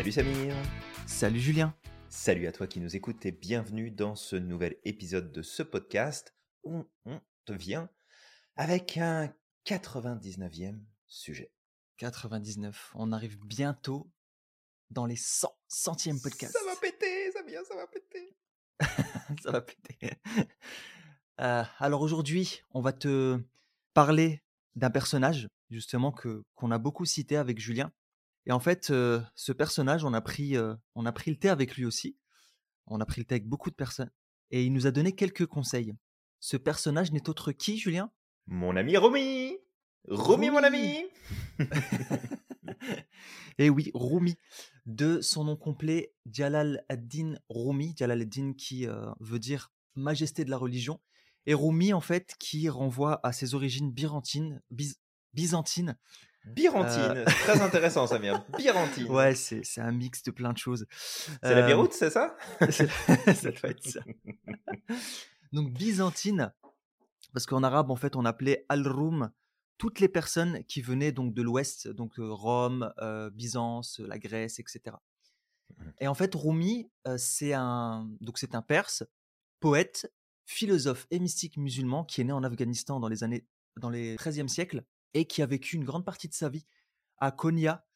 Salut Samir Salut Julien Salut à toi qui nous écoutes et bienvenue dans ce nouvel épisode de ce podcast où on te vient avec un 99e sujet. 99, on arrive bientôt dans les 100 centièmes podcasts. Ça va péter, Samir, ça va péter Ça va péter. Euh, alors aujourd'hui, on va te parler d'un personnage justement que qu'on a beaucoup cité avec Julien. Et en fait, euh, ce personnage, on a pris euh, on a pris le thé avec lui aussi. On a pris le thé avec beaucoup de personnes et il nous a donné quelques conseils. Ce personnage n'est autre qui, Julien? Mon ami Romy Romy, mon ami Et Eh oui, Rumi, de son nom complet, Jalal ad-Din Rumi, Jalal ad-Din qui euh, veut dire majesté de la religion, et Rumi en fait qui renvoie à ses origines byzantines. Birantine, très intéressant Samir, Birantine Euh, Ouais, c'est c'est un mix de plein de choses. C'est la Euh, Biroute, c'est ça? c'est- ça doit être ça. Donc byzantine, parce qu'en arabe en fait on appelait al-Rum toutes les personnes qui venaient donc de l'Ouest, donc euh, Rome, euh, Byzance, la Grèce, etc. Mhm. Et en fait Rumi euh, c'est un donc c'est un Perse, poète, philosophe et mystique musulman qui est né en Afghanistan dans les années dans les 13e siècle et qui a vécu une grande partie de sa vie à Konya.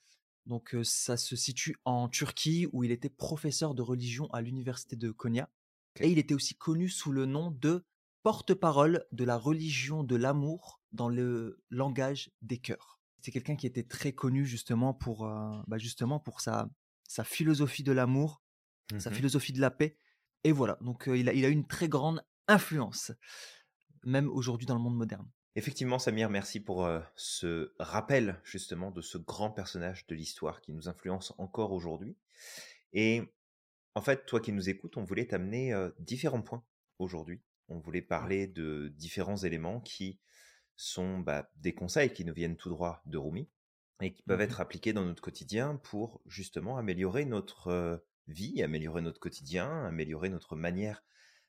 Donc ça se situe en Turquie où il était professeur de religion à l'université de Konya. Et il était aussi connu sous le nom de porte-parole de la religion de l'amour dans le langage des cœurs. C'est quelqu'un qui était très connu justement pour, euh, bah, justement pour sa, sa philosophie de l'amour, sa Mhm. philosophie de la paix. Et voilà, donc euh, il, a, il a une très grande influence, même aujourd'hui dans le monde moderne. Effectivement, Samir, merci pour euh, ce rappel justement de ce grand personnage de l'histoire qui nous influence encore aujourd'hui. Et en fait, toi qui nous écoutes, on voulait t'amener euh, différents points aujourd'hui. On voulait parler de différents éléments qui sont bah, des conseils qui nous viennent tout droit de Rumi et qui peuvent Mhm. être appliqués dans notre quotidien pour justement améliorer notre euh, vie, améliorer notre quotidien, améliorer notre manière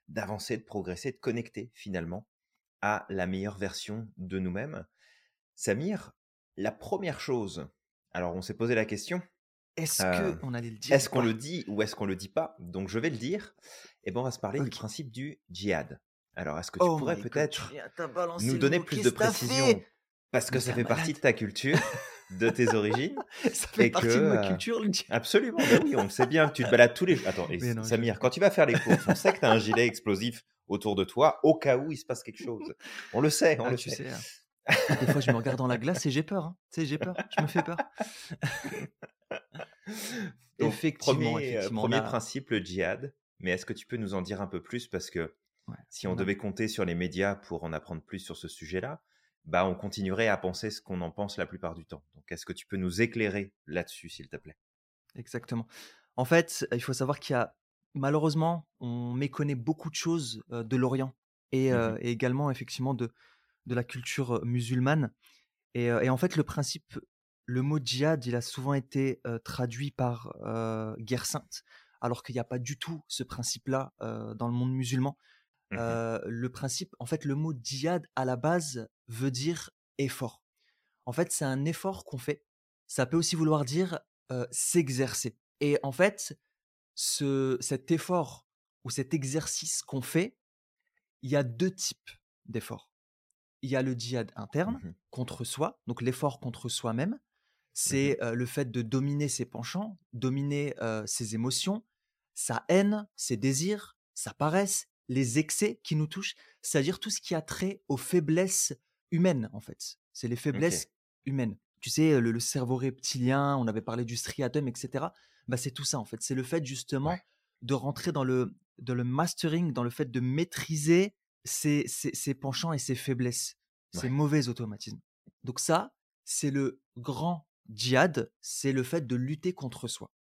d'avancer, de progresser, de connecter finalement à la meilleure version de nous-mêmes. Samir, la première chose, alors on s'est posé la question, Est-ce Euh, qu'on allait le dire est-ce qu'on le dit ou est-ce qu'on le dit pas? Donc je vais le dire. Et ben on va se parler du principe du djihad. Alors est-ce que tu Oh pourrais peut-être nous donner plus de précision? Parce que Mais ça fait partie de ta culture, de tes origines Ça fait et partie que, de ma euh, culture, le djihad. Absolument, ben oui, on le sait bien. Tu te balades tous les Attends, et non, je- Samir, quand tu vas faire les courses, on sait que tu as un gilet explosif autour de toi au cas où il se passe quelque chose. On le sait, on Ah, le tu sait. sais, hein. Des fois, je me regarde dans la glace et j'ai peur. hein. Tu sais, j'ai peur. Je me fais peur. Donc, effectivement, premier, euh, effectivement. premier principe, le djihad. Mais est-ce que tu peux nous en dire un peu plus? Parce que Ouais, si on devait compter sur les médias pour en apprendre plus sur ce sujet-là, bah on continuerait à penser ce qu'on en pense la plupart du temps. Donc est-ce que tu peux nous éclairer là-dessus, s'il te plaît? Exactement. En fait, il faut savoir qu'il y a, malheureusement, on méconnaît beaucoup de choses de l'Orient et, Mhm. et également, effectivement, de, de la culture musulmane. Et, et en fait, le principe, le mot djihad, il a souvent été traduit par guerre sainte, alors qu'il n'y a pas du tout ce principe-là dans le monde musulman. Euh, le principe, en fait, le mot djihad à la base veut dire effort. En fait, c'est un effort qu'on fait. Ça peut aussi vouloir dire euh, s'exercer. Et en fait, ce, cet effort ou cet exercice qu'on fait, il y a deux types d'efforts. Il y a le djihad interne Mhm. contre soi, donc l'effort contre soi-même. C'est euh, le fait de dominer ses penchants, dominer euh, ses émotions, sa haine, ses désirs, sa paresse, les excès qui nous touchent, c'est-à-dire tout ce qui a trait aux faiblesses humaines, en fait. C'est les faiblesses humaines. Tu sais, le, le cerveau reptilien, on avait parlé du striatum, etc. Bah, c'est tout ça, en fait. C'est le fait, justement, Ouais. de rentrer dans le, dans le mastering, dans le fait de maîtriser ses, ses- ses penchants et ses faiblesses, ses mauvais automatismes. Donc ça, c'est le grand djihad, c'est le fait de lutter contre soi.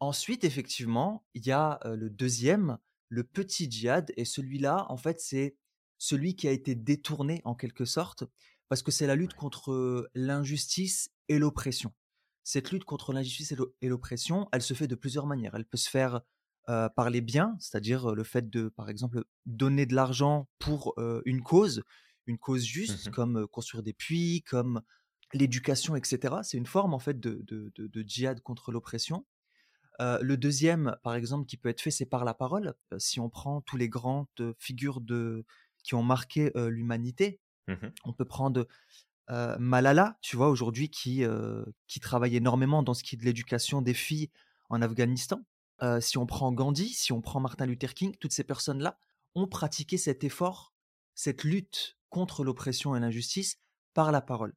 Ensuite, effectivement, il y a le deuxième, le petit djihad, et celui-là, en fait, c'est celui qui a été détourné en quelque sorte, parce que c'est la lutte contre l'injustice et l'oppression. Cette lutte contre l'injustice et l'o- et l'oppression, elle se fait de plusieurs manières. Elle peut se faire euh, par les biens, c'est-à-dire le fait de, par exemple, donner de l'argent pour euh, une cause, une cause juste, Mhm. comme construire des puits, comme l'éducation, etc. C'est une forme en fait de, de, de- de djihad contre l'oppression. le deuxième, par exemple, qui peut être fait, c'est par la parole. si on prend tous les grandes figures de, qui ont marqué l'humanité, Mmh on peut prendre Malala, tu vois, aujourd'hui, qui, qui travaille énormément dans ce qui est de l'éducation des filles en Afghanistan. si on prend Gandhi, si on prend Martin Luther King, toutes ces personnes-là ont pratiqué cet effort, cette lutte contre l'oppression et l'injustice par la parole.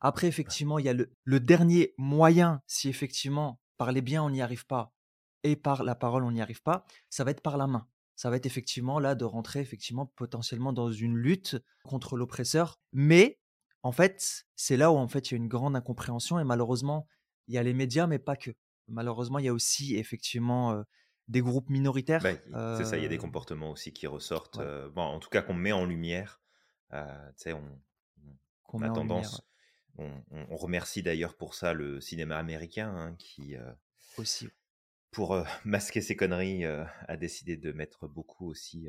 Après, effectivement, il y a le, le dernier moyen, si effectivement, parler bien, on n'y arrive pas, et par la parole, on n'y arrive pas, ça va être par la main ça va être effectivement là de rentrer effectivement potentiellement dans une lutte contre l'oppresseur. Mais en fait, c'est là où en fait il y a une grande incompréhension et malheureusement il y a les médias, mais pas que. Malheureusement, il y a aussi effectivement des groupes minoritaires. Bah, c'est ça, il y a des comportements aussi qui ressortent. bon, en tout cas, qu'on met en lumière. tu sais, on, on a tendance. On, on, remercie d'ailleurs pour ça le cinéma américain hein, qui aussi pour masquer ses conneries, a décidé de mettre beaucoup aussi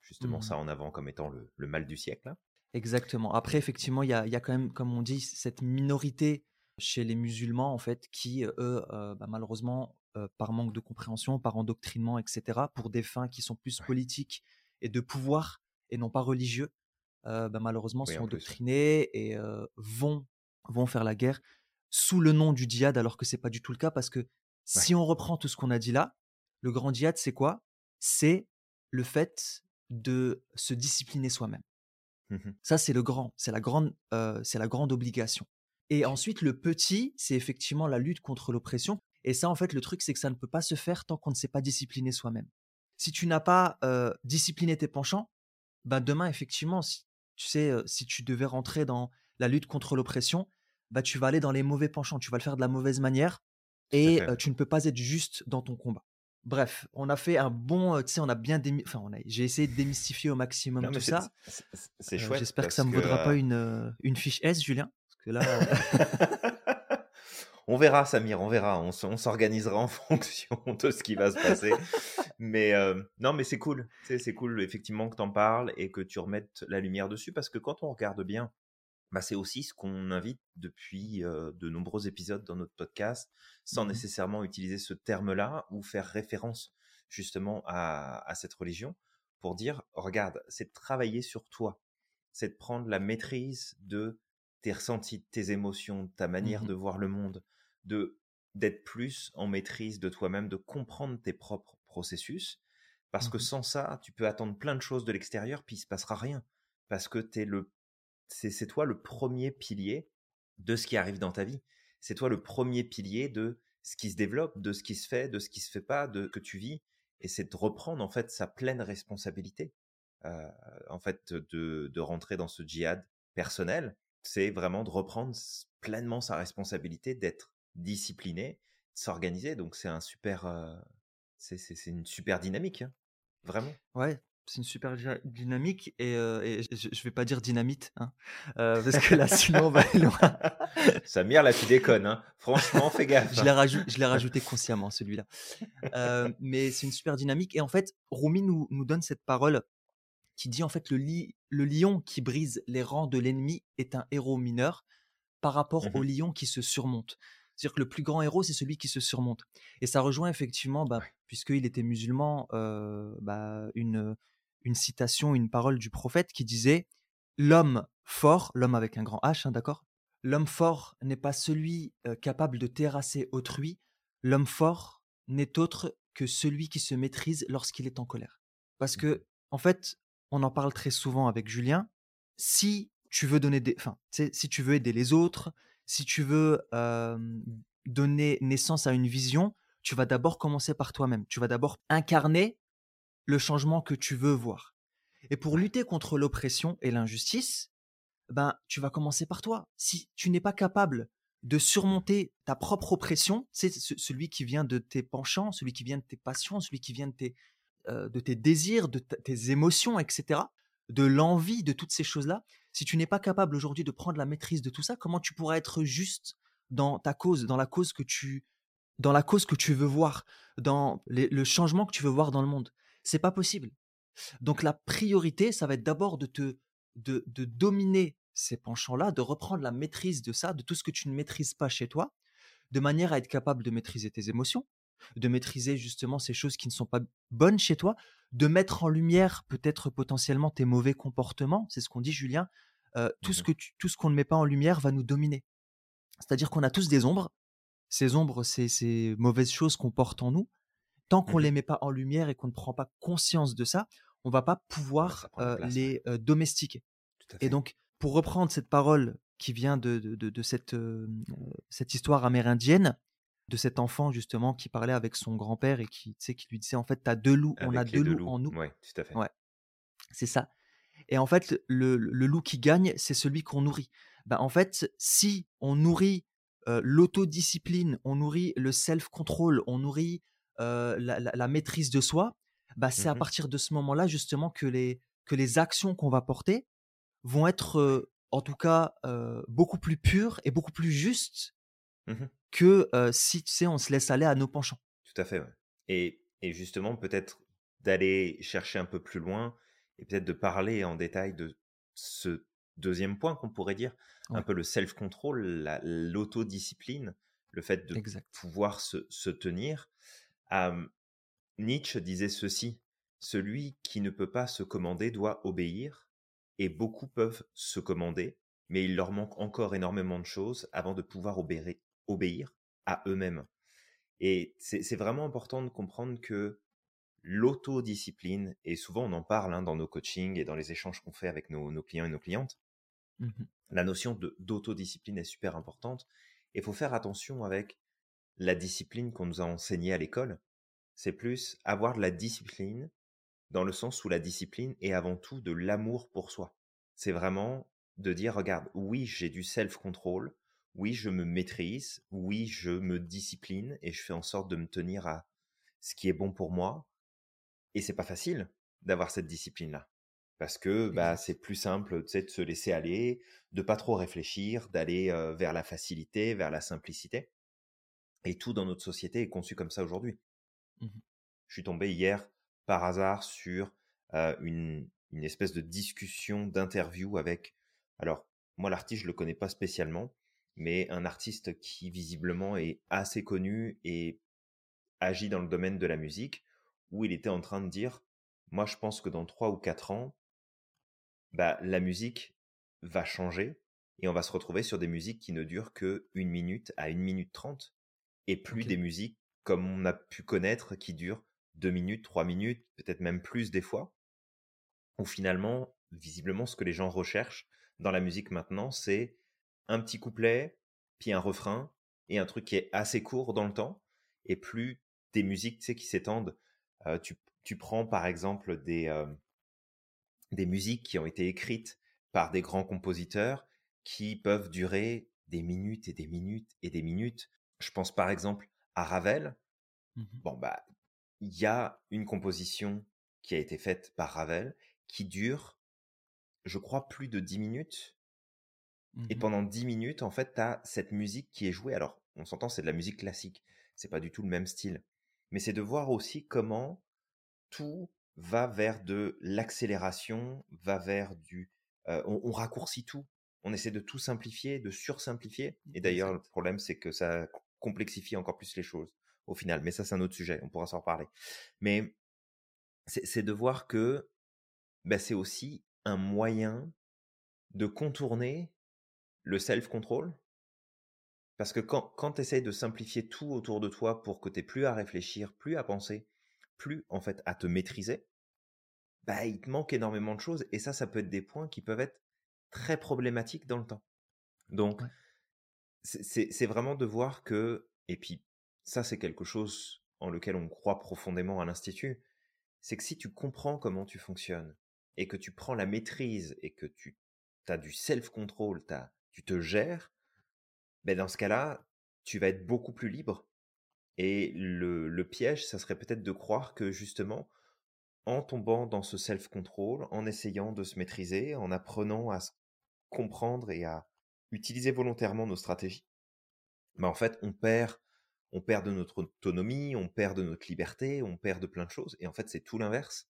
justement mmh. ça en avant comme étant le, mal du siècle. Exactement. Après, effectivement, il y a, y a, quand même, comme on dit, cette minorité chez les musulmans, en fait, qui, eux, bah, malheureusement, par manque de compréhension, par endoctrinement, etc., pour des fins qui sont plus politiques et de pouvoir et non pas religieux, bah, malheureusement, sont endoctrinés et vont, vont faire la guerre sous le nom du djihad, alors que c'est pas du tout le cas, parce que si on reprend tout ce qu'on a dit là, le grand djihad, c'est quoi? C'est le fait de se discipliner soi-même. Mmh Ça, c'est le grand, c'est la grande, c'est la grande obligation. Et ensuite, le petit, c'est effectivement la lutte contre l'oppression. Et ça, en fait, le truc, c'est que ça ne peut pas se faire tant qu'on ne s'est pas discipliné soi-même. Si tu n'as pas discipliné tes penchants, bah demain, effectivement, si, tu sais, si tu devais rentrer dans la lutte contre l'oppression, bah tu vas aller dans les mauvais penchants, tu vas le faire de la mauvaise manière, et tu ne peux pas être juste dans ton combat. Bref, on a fait un bon, tu sais, on a bien enfin, on a, j'ai essayé de démystifier au maximum tout ça. C'est chouette. J'espère que ça me vaudra pas une, une fiche S, Julien, parce que là. on verra, Samir, on verra. On, s'organisera en fonction de ce qui va se passer. mais non, mais c'est cool. C'est cool, effectivement, que tu en parles et que tu remettes la lumière dessus parce que quand on regarde bien bah, c'est aussi ce qu'on invite depuis de nombreux épisodes dans notre podcast, sans mmh nécessairement utiliser ce terme-là ou faire référence justement à, cette religion, pour dire, regarde, c'est de travailler sur toi, c'est de prendre la maîtrise de tes ressentis, tes émotions, ta manière mmh de voir le monde, de d'être plus en maîtrise de toi-même, de comprendre tes propres processus, parce que mmh sans ça, tu peux attendre plein de choses de l'extérieur, puis il se passera rien, parce que tu es le c'est toi le premier pilier de ce qui arrive dans ta vie. C'est toi le premier pilier de ce qui se développe, de ce qui se fait, de ce qui se fait pas, de que tu vis. Et c'est de reprendre en fait sa pleine responsabilité. Euh, en fait, de, de rentrer dans ce djihad personnel, c'est vraiment de reprendre pleinement sa responsabilité, d'être discipliné, de s'organiser. Donc c'est un super, euh, c'est une super dynamique, hein. vraiment. Ouais, c'est une super dynamique et, je, ne vais pas dire dynamite hein, parce que là sinon on va aller loin. Samir là tu déconnes hein. franchement fais gaffe. je l'ai rajouté, je l'ai rajouté consciemment celui-là. mais c'est une super dynamique et en fait Rumi nous, nous donne cette parole qui dit en fait le, le lion qui brise les rangs de l'ennemi est un héros mineur par rapport mmh au lion qui se surmonte. C'est-à-dire que le plus grand héros, c'est celui qui se surmonte. Et ça rejoint effectivement, bah, puisqu'il était musulman, bah, une, une citation, une parole du prophète qui disait L'homme fort, l'homme avec un grand H, hein, d'accord? L'homme fort n'est pas celui capable de terrasser autrui, l'homme fort n'est autre que celui qui se maîtrise lorsqu'il est en colère. Parce mmh que, en fait, on en parle très souvent avec Julien, si tu veux donner des. Enfin, si tu veux aider les autres, si tu veux donner naissance à une vision, tu vas d'abord commencer par toi-même. Tu vas d'abord incarner le changement que tu veux voir. Et pour lutter contre l'oppression et l'injustice, ben, tu vas commencer par toi. Si tu n'es pas capable de surmonter ta propre oppression, c'est celui qui vient de tes penchants, celui qui vient de tes passions, celui qui vient de tes, euh, de tes désirs, de tes émotions, etc., de l'envie, de toutes ces choses-là. Si tu n'es pas capable aujourd'hui de prendre la maîtrise de tout ça, comment tu pourras être juste dans ta cause, dans la cause que tu, dans la cause que tu veux voir, dans le changement que tu veux voir dans le monde? C'est pas possible. Donc la priorité, ça va être d'abord de te de, de dominer ces penchants-là, de reprendre la maîtrise de ça, de tout ce que tu ne maîtrises pas chez toi, de manière à être capable de maîtriser tes émotions, de maîtriser justement ces choses qui ne sont pas bonnes chez toi, de mettre en lumière peut-être potentiellement tes mauvais comportements. C'est ce qu'on dit, Julien. Euh, tout, ce Mmh que tu- tout ce qu'on ne met pas en lumière va nous dominer. C'est-à-dire qu'on a tous des ombres. Ces ombres, c'est ces mauvaises choses qu'on porte en nous. Tant qu'on Mmh les met pas en lumière et qu'on ne prend pas conscience de ça, on va pas pouvoir euh, les euh, domestiquer. Et donc, pour reprendre cette parole qui vient de, de, de- de cette, euh, cette histoire amérindienne, de cet enfant justement qui parlait avec son grand-père et qui, tu qui lui disait en fait, t'as deux loups, on a deux deux loups loups. en nous. Ouais, tout à fait. Ouais, c'est ça. Et en fait, le, le loup qui gagne, c'est celui qu'on nourrit. Ben, en fait, si on nourrit l'autodiscipline, on nourrit le self-control, on nourrit la, la- la maîtrise de soi, bah, c'est à Mhm. partir de ce moment-là justement que les, que les actions qu'on va porter vont être, euh, en tout cas, euh, beaucoup plus pures et beaucoup plus justes Mhm. que euh, si, tu sais, on se laisse aller à nos penchants. Tout à fait, ouais. Et, et justement, peut-être d'aller chercher un peu plus loin et peut-être de parler en détail de ce deuxième point qu'on pourrait dire, un peu le self-control, la- l'autodiscipline, le fait de Exact. pouvoir se, se tenir. Euh, Nietzsche disait ceci, celui qui ne peut pas se commander doit obéir, et beaucoup peuvent se commander, mais il leur manque encore énormément de choses avant de pouvoir obéir, obéir à eux-mêmes. Et c'est vraiment important de comprendre que l'autodiscipline, et souvent on en parle hein, dans nos coachings et dans les échanges qu'on fait avec nos, nos clients et nos clientes, Mhm. la notion d'autodiscipline est super importante. Et il faut faire attention avec la discipline qu'on nous a enseignée à l'école. C'est plus avoir de la discipline dans le sens où la discipline est avant tout de l'amour pour soi. C'est vraiment de dire, regarde, oui, j'ai du self-control, oui, je me maîtrise, oui, je me discipline et je fais en sorte de me tenir à ce qui est bon pour moi. Et c'est pas facile d'avoir cette discipline-là. Parce que bah, c'est plus simple de se laisser aller, de pas trop réfléchir, d'aller euh, vers la facilité, vers la simplicité. Et tout dans notre société est conçu comme ça aujourd'hui. Mhm. Je suis tombé hier par hasard sur euh, une, une espèce de discussion, d'interview avec. Alors, moi, l'artiste, je le connais pas spécialement, mais un artiste qui visiblement est assez connu et agit dans le domaine de la musique, où il était en train de dire Moi, je pense que dans trois ou quatre ans, bah, la musique va changer et on va se retrouver sur des musiques qui ne durent que une minute à une minute trente et plus des musiques comme on a pu connaître qui durent deux minutes, trois minutes, peut-être même plus des fois, où finalement, visiblement, ce que les gens recherchent dans la musique maintenant, c'est un petit couplet, puis un refrain, et un truc qui est assez court dans le temps, et plus des musiques tu sais, qui s'étendent. Euh, tu, tu prends par exemple des, euh, des musiques qui ont été écrites par des grands compositeurs qui peuvent durer des minutes et des minutes et des minutes. Je pense par exemple à Ravel. Mhm. Bon, bah, il y a une composition qui a été faite par Ravel qui dure, je crois, plus de 10 minutes. Et Mhm. pendant 10 minutes, en fait, tu as cette musique qui est jouée. Alors, on s'entend, c'est de la musique classique. C'est pas du tout le même style. Mais c'est de voir aussi comment tout va vers de l'accélération, va vers du... euh, on, on raccourcit tout. On essaie de tout simplifier, de sursimplifier. Et d'ailleurs, le problème, c'est que ça complexifie encore plus les choses au final. Mais ça, c'est un autre sujet. On pourra s'en reparler. Mais c'est de voir que bah, c'est aussi un moyen de contourner le self-control. Parce que quand, quand tu essayes de simplifier tout autour de toi pour que tu plus à réfléchir, plus à penser, plus en fait à te maîtriser, bah, il te manque énormément de choses. Et ça, ça peut être des points qui peuvent être très problématiques dans le temps. Donc. C'est- vraiment de voir que, et puis ça, c'est quelque chose en lequel on croit profondément à l'Institut, c'est que si tu comprends comment tu fonctionnes et que tu prends la maîtrise et que tu as du self-control, tu te gères, ben dans ce cas-là, tu vas être beaucoup plus libre. Et le, le piège, ça serait peut-être de croire que justement, en tombant dans ce self-control, en essayant de se maîtriser, en apprenant à se comprendre et à utiliser volontairement nos stratégies, ben en fait, on perd, on perd de notre autonomie, on perd de notre liberté, on perd de plein de choses. Et en fait, c'est tout l'inverse.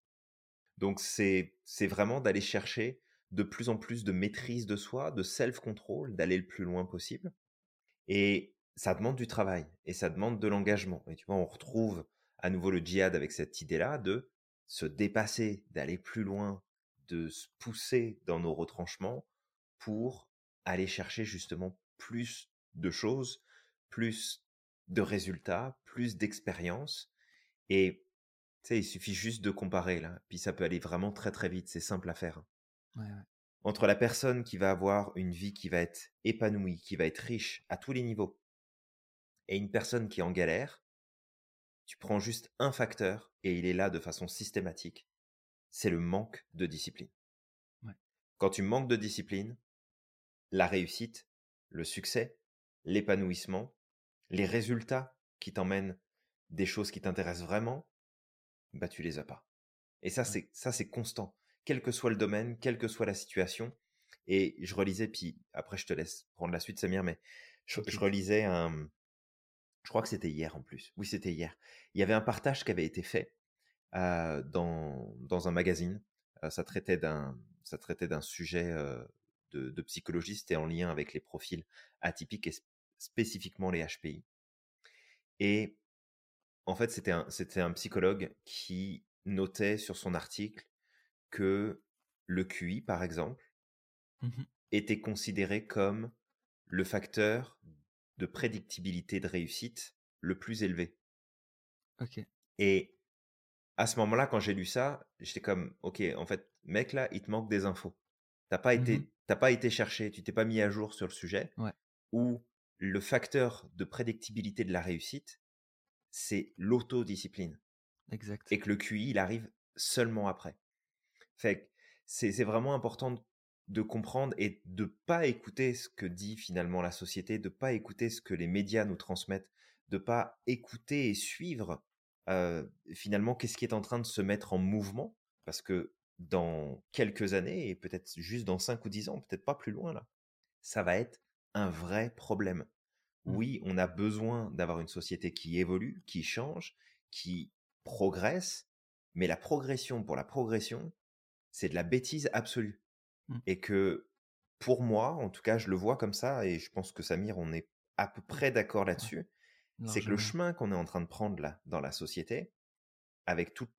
Donc, c'est vraiment d'aller chercher de plus en plus de maîtrise de soi, de self-control, d'aller le plus loin possible. Et ça demande du travail et ça demande de l'engagement. Et tu vois, on retrouve à nouveau le djihad avec cette idée-là de se dépasser, d'aller plus loin, de se pousser dans nos retranchements pour aller chercher justement plus de choses, plus de résultats, plus d'expérience. Et tu sais, il suffit juste de comparer là, puis ça peut aller vraiment très très vite, c'est simple à faire. Entre la personne qui va avoir une vie qui va être épanouie, qui va être riche à tous les niveaux, et une personne qui est en galère, tu prends juste un facteur et il est là de façon systématique, c'est le manque de discipline. Quand tu manques de discipline, la réussite, le succès, l'épanouissement, les résultats qui t'emmènent des choses qui t'intéressent vraiment, bah tu les as pas. Et ça, c'est ça, c'est constant, quel que soit le domaine, quelle que soit la situation. Et je relisais, puis après je te laisse prendre la suite, Samir, mais je, relisais un, je crois que c'était hier en plus. Oui, c'était hier. Il y avait un partage qui avait été fait euh, dans, dans un magazine. Euh, ça traitait d'un ça traitait d'un sujet euh, de, de psychologie, c'était en lien avec les profils atypiques et spécifiquement les HPI. Et en fait, c'était un, un psychologue qui notait sur son article que le QI, par exemple, mmh était considéré comme le facteur de prédictibilité de réussite le plus élevé. Ok. Et à ce moment-là, quand j'ai lu ça, j'étais comme, ok, en fait, mec, là, il te manque des infos. T'as pas mmh été, pas été cherché, tu t'es pas mis à jour sur le sujet. Ouais. Ou le facteur de prédictibilité de la réussite, c'est l'autodiscipline. Exact. Et que le QI, il arrive seulement après. Fait c'est vraiment important de comprendre et de pas écouter ce que dit finalement la société, de pas écouter ce que les médias nous transmettent, de pas écouter et suivre finalement qu'est-ce qui est en train de se mettre en mouvement, parce que dans quelques années, et peut-être juste dans 5 ou 10 ans, peut-être pas plus loin là, ça va être un vrai problème. Mmh. Oui, on a besoin d'avoir une société qui évolue, qui change, qui progresse, mais la progression pour la progression, c'est de la bêtise absolue. Mmh. Et que pour moi, en tout cas, je le vois comme ça, et je pense que Samir, on est à peu près d'accord là-dessus, c'est que le chemin qu'on est en train de prendre là, dans la société, avec toutes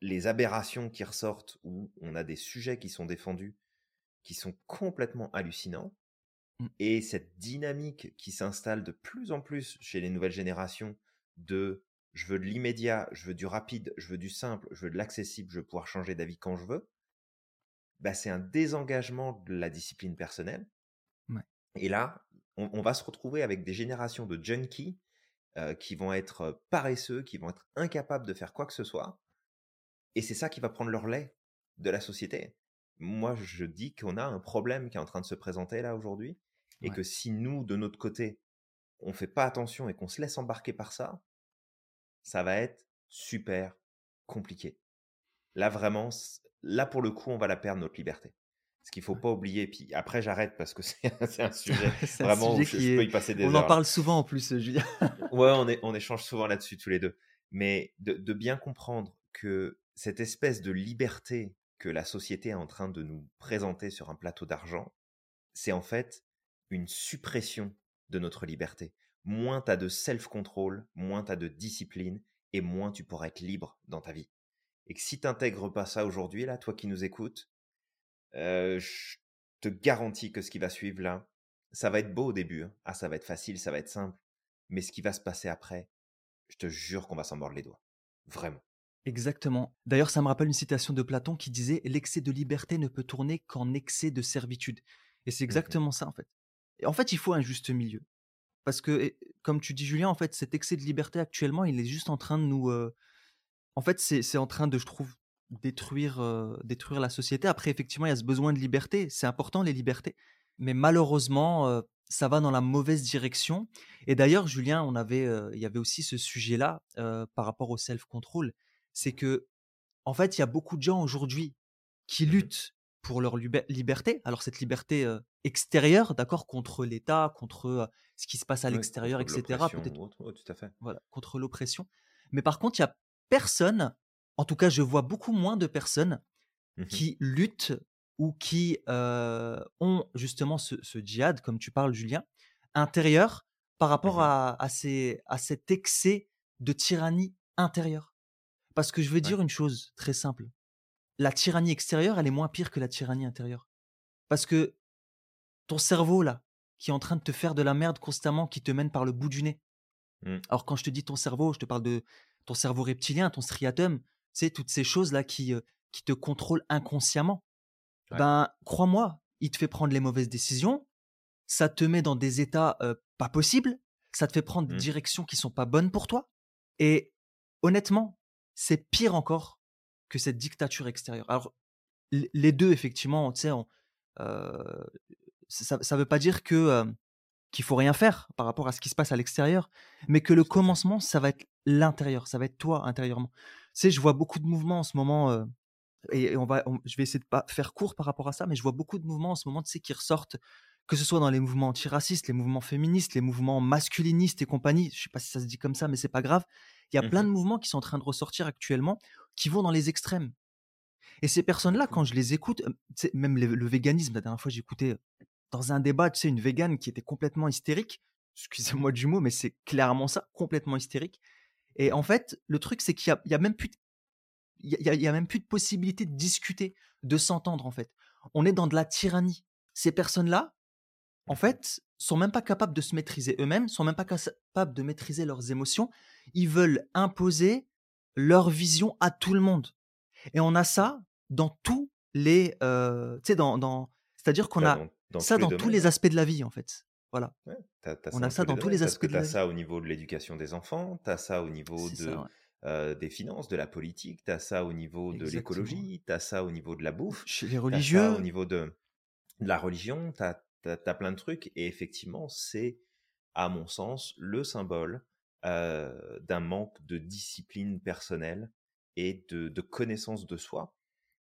les aberrations qui ressortent, où on a des sujets qui sont défendus, qui sont complètement hallucinants, mmh. et cette dynamique qui s'installe de plus en plus chez les nouvelles générations de je veux de l'immédiat, je veux du rapide, je veux du simple, je veux de l'accessible, je veux pouvoir changer d'avis quand je veux, bah, c'est un désengagement de la discipline personnelle. Et là, on, va se retrouver avec des générations de junkies qui vont être paresseux, qui vont être incapables de faire quoi que ce soit. Et c'est ça qui va prendre leur lait de la société. Moi, je dis qu'on a un problème qui est en train de se présenter là aujourd'hui. Et que si nous, de notre côté, on fait pas attention et qu'on se laisse embarquer par ça, ça va être super compliqué. Là, vraiment, là, pour le coup, on va la perdre, notre liberté. Ce qu'il faut pas oublier, puis après j'arrête parce que c'est un sujet vraiment où je, peux y passer des on heures. On en parle souvent en plus, Julien. ouais, on, est, on échange souvent là-dessus tous les deux. Mais de, de, bien comprendre que cette espèce de liberté que la société est en train de nous présenter sur un plateau d'argent, c'est en fait une suppression de notre liberté. Moins tu as de self-control, moins tu as de discipline, et moins tu pourras être libre dans ta vie. Et que si tu n'intègres pas ça aujourd'hui, là, toi qui nous écoutes, je te garantis que ce qui va suivre là, ça va être beau au début. Hein. Ah, ça va être facile, ça va être simple. Mais ce qui va se passer après, je te jure qu'on va s'en mordre les doigts. Vraiment. Exactement. D'ailleurs, ça me rappelle une citation de Platon qui disait L'excès de liberté ne peut tourner qu'en excès de servitude. Et c'est exactement ça, en fait. Et en fait, il faut un juste milieu. Parce que, comme tu dis, Julien, en fait, cet excès de liberté actuellement, il est juste en train de nous. En fait, c'est en train de, je trouve, détruire, détruire la société. Après, effectivement, il y a ce besoin de liberté. C'est important, les libertés. Mais malheureusement, ça va dans la mauvaise direction. Et d'ailleurs, Julien, on avait, il y avait aussi ce sujet-là par rapport au self-control. C'est que, en fait, il y a beaucoup de gens aujourd'hui qui mmh luttent pour leur liberté. Alors, cette liberté extérieure, d'accord, contre l'État, contre ce qui se passe à l'extérieur, etc. Peut-être. tout à fait. Voilà, contre l'oppression. Mais par contre, il y a personne en tout cas, je vois beaucoup moins de personnes mmh qui luttent ou qui ont justement ce, djihad, comme tu parles, Julien, intérieur, par Mmh rapport à, à, ces, à cet excès de tyrannie intérieure. Parce que je veux Ouais. dire une chose très simple. La tyrannie extérieure, elle est moins pire que la tyrannie intérieure. Parce que ton cerveau, là, qui est en train de te faire de la merde constamment, qui te mène par le bout du nez. Mmh. Alors, quand je te dis ton cerveau, je te parle de ton cerveau reptilien, ton striatum, c'est toutes ces choses-là qui, euh, qui te contrôlent inconsciemment. Ouais. Ben, crois-moi, il te fait prendre les mauvaises décisions, ça te met dans des états euh, pas possibles, ça te fait prendre des Mmh. directions qui sont pas bonnes pour toi. Et honnêtement, c'est pire encore que cette dictature extérieure. Alors, les deux, effectivement, tu sais, euh, ça ne veut pas dire que euh, qu'il faut rien faire par rapport à ce qui se passe à l'extérieur, mais que le commencement, ça va être l'intérieur, ça va être toi intérieurement. Tu sais, je vois beaucoup de mouvements en ce moment, euh, et, et on va, on- je vais essayer de pas faire court par rapport à ça, mais je vois beaucoup de mouvements en ce moment, tu sais, qui ressortent, que ce soit dans les mouvements antiracistes, les mouvements féministes, les mouvements masculinistes et compagnie. Je sais pas si ça se dit comme ça, mais c'est pas grave. Il y a plein Mmh de mouvements qui sont en train de ressortir actuellement, qui vont dans les extrêmes. Et ces personnes-là, quand je les écoute, même le, le véganisme, la dernière fois, j'écoutais dans un débat, tu sais, une végane qui était complètement hystérique. Excusez-moi du mot, mais c'est clairement ça, complètement hystérique. Et en fait, le truc, c'est qu'il y a, même plus de, il y a, il y a même plus de possibilité de discuter, de s'entendre, en fait. On est dans de la tyrannie. Ces personnes-là, en fait, sont même pas capables de se maîtriser eux-mêmes, sont même pas capables de maîtriser leurs émotions. Ils veulent imposer leur vision à tout le monde. Et on a ça dans tous les, euh, tu sais, dans, dans, c'est-à-dire qu'on Bah, a dans dans ça tous dans tous les aspects de la vie, en fait. Voilà. Ouais, tu as On a ça dans tous les aspects de tu la as vie. ça au niveau de l'éducation des enfants, tu as ça au niveau ça, de, ouais. heu, des finances, de la politique, tu as ça au niveau de Exactement. l'écologie, tu as ça au niveau de la bouffe, Chez les tu as ça au religieux, niveau de de la religion, tu as tu as plein de trucs et effectivement, c'est, à mon sens, le symbole, heu, d'un manque de discipline personnelle et de de connaissance de soi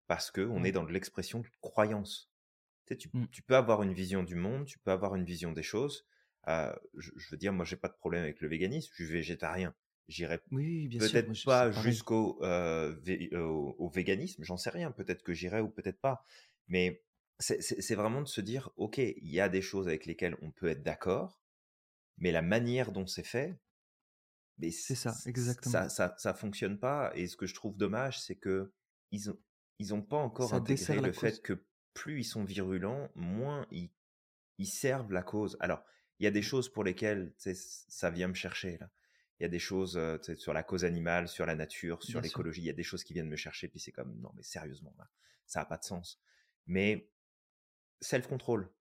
parce qu'on est dans de l'expression de croyance. Tu sais, tu Mm. tu peux avoir une vision du monde, tu peux avoir une vision des choses. Heu, je je veux dire, moi, j'ai pas de problème avec le véganisme, je suis végétarien. J'irai Oui, peut-être pas jusqu'au, vé au au véganisme, j'en sais rien. Peut-être que j'irai ou peut-être pas. Mais c'est vraiment de se dire: «OK, il y a des choses avec lesquelles on peut être d'accord, mais la manière dont c'est fait, mais C'est ça, exactement. ça ça ça fonctionne pas» et ce que je trouve dommage, c'est qu'ils ont ils ont pas encore Ça intégré le fait que plus ils sont virulents, moins ils ils servent la cause. Alors, il y a des Mm. choses pour lesquelles, ça vient me chercher là. Il y a des choses, sais, sur la cause animale, sur la nature, sur l'écologie, il y a des choses qui viennent me chercher, puis c'est comme: «Non mais sérieusement là, ça a pas de sens». Mais self control,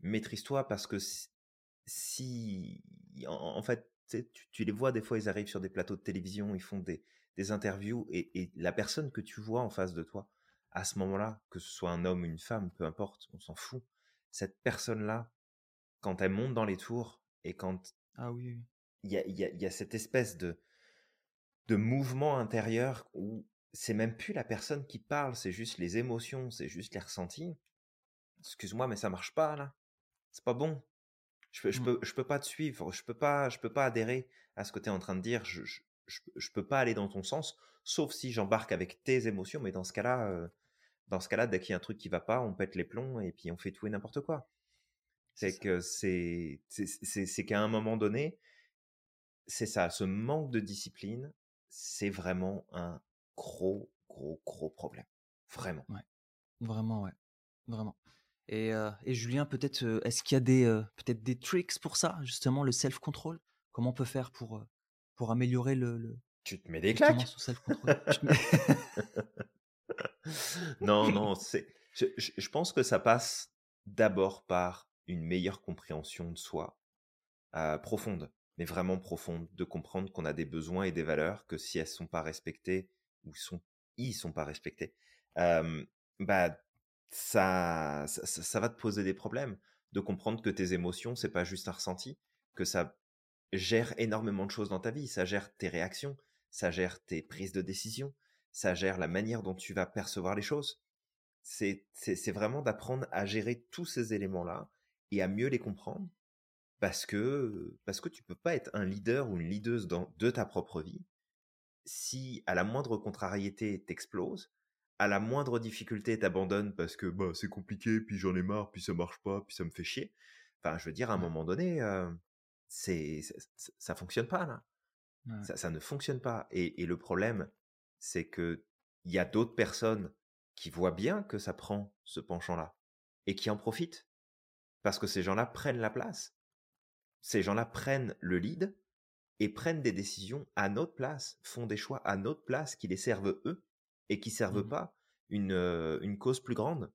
maîtrise-toi parce que si en en fait, tu les vois des fois, ils arrivent sur des plateaux de télévision, ils font des des interviews et et la personne que tu vois en face de toi, à ce moment-là, que ce soit un homme ou une femme, peu importe, on s'en fout. Cette personne-là, quand elle monte dans les tours et quand Ah oui, oui. il y a y a y a cette espèce de de mouvement intérieur où c'est même plus la personne qui parle, c'est juste les émotions, c'est juste les ressentis. Excuse-moi, mais ça marche pas là. C'est pas bon. Je peux je Mm. peux je peux pas te suivre, je peux pas je peux pas adhérer à ce que tu es en train de dire, je je peux pas aller dans ton sens, sauf si j'embarque avec tes émotions, mais dans ce cas-là, heu, dans ce cas-là, dès qu'il y a un truc qui va pas, on pète les plombs et puis on fait tout et n'importe quoi. C'est que c'est c'est c'est c'est qu'à un moment donné, c'est ça, ce manque de discipline, c'est vraiment un gros, gros, gros problème. Vraiment. Ouais. Vraiment, ouais. Vraiment. Et, euh, et Julien, peut-être, euh, est-ce qu'il y a des, euh, peut-être des tricks pour ça, justement, le self-control? Comment on peut faire pour, pour améliorer le, le- Tu te mets des claques? self-control? Non, non, c'est je je pense que ça passe d'abord par une meilleure compréhension de soi, profonde, mais vraiment profonde, de comprendre qu'on a des besoins et des valeurs que si elles sont pas respectées ou sont ils sont pas respectés, bah, ça ça va te poser des problèmes. De comprendre que tes émotions, c'est pas juste un ressenti, que ça gère énormément de choses dans ta vie. Ça gère tes réactions, ça gère tes prises de décision, ça gère la manière dont tu vas percevoir les choses. C'est vraiment d'apprendre à gérer tous ces éléments-là et à mieux les comprendre parce que parce que tu peux pas être un leader ou une leaduse de ta propre vie si à la moindre contrariété t'exploses, à la moindre difficulté t'abandonnes parce que bah c'est compliqué, puis j'en ai marre, puis ça marche pas, puis ça me fait chier. Enfin, je veux dire, à un moment donné, euh, c'est ça, fonctionne pas là. Ça, ça, ne fonctionne pas. Et, et le problème, c'est que il y a d'autres personnes qui voient bien que ça prend ce penchant-là et qui en profitent parce que ces gens-là prennent la place. Ces gens-là prennent le lead et prennent des décisions à notre place, font des choix à notre place qui les servent eux et qui servent mmh pas une, une cause plus grande.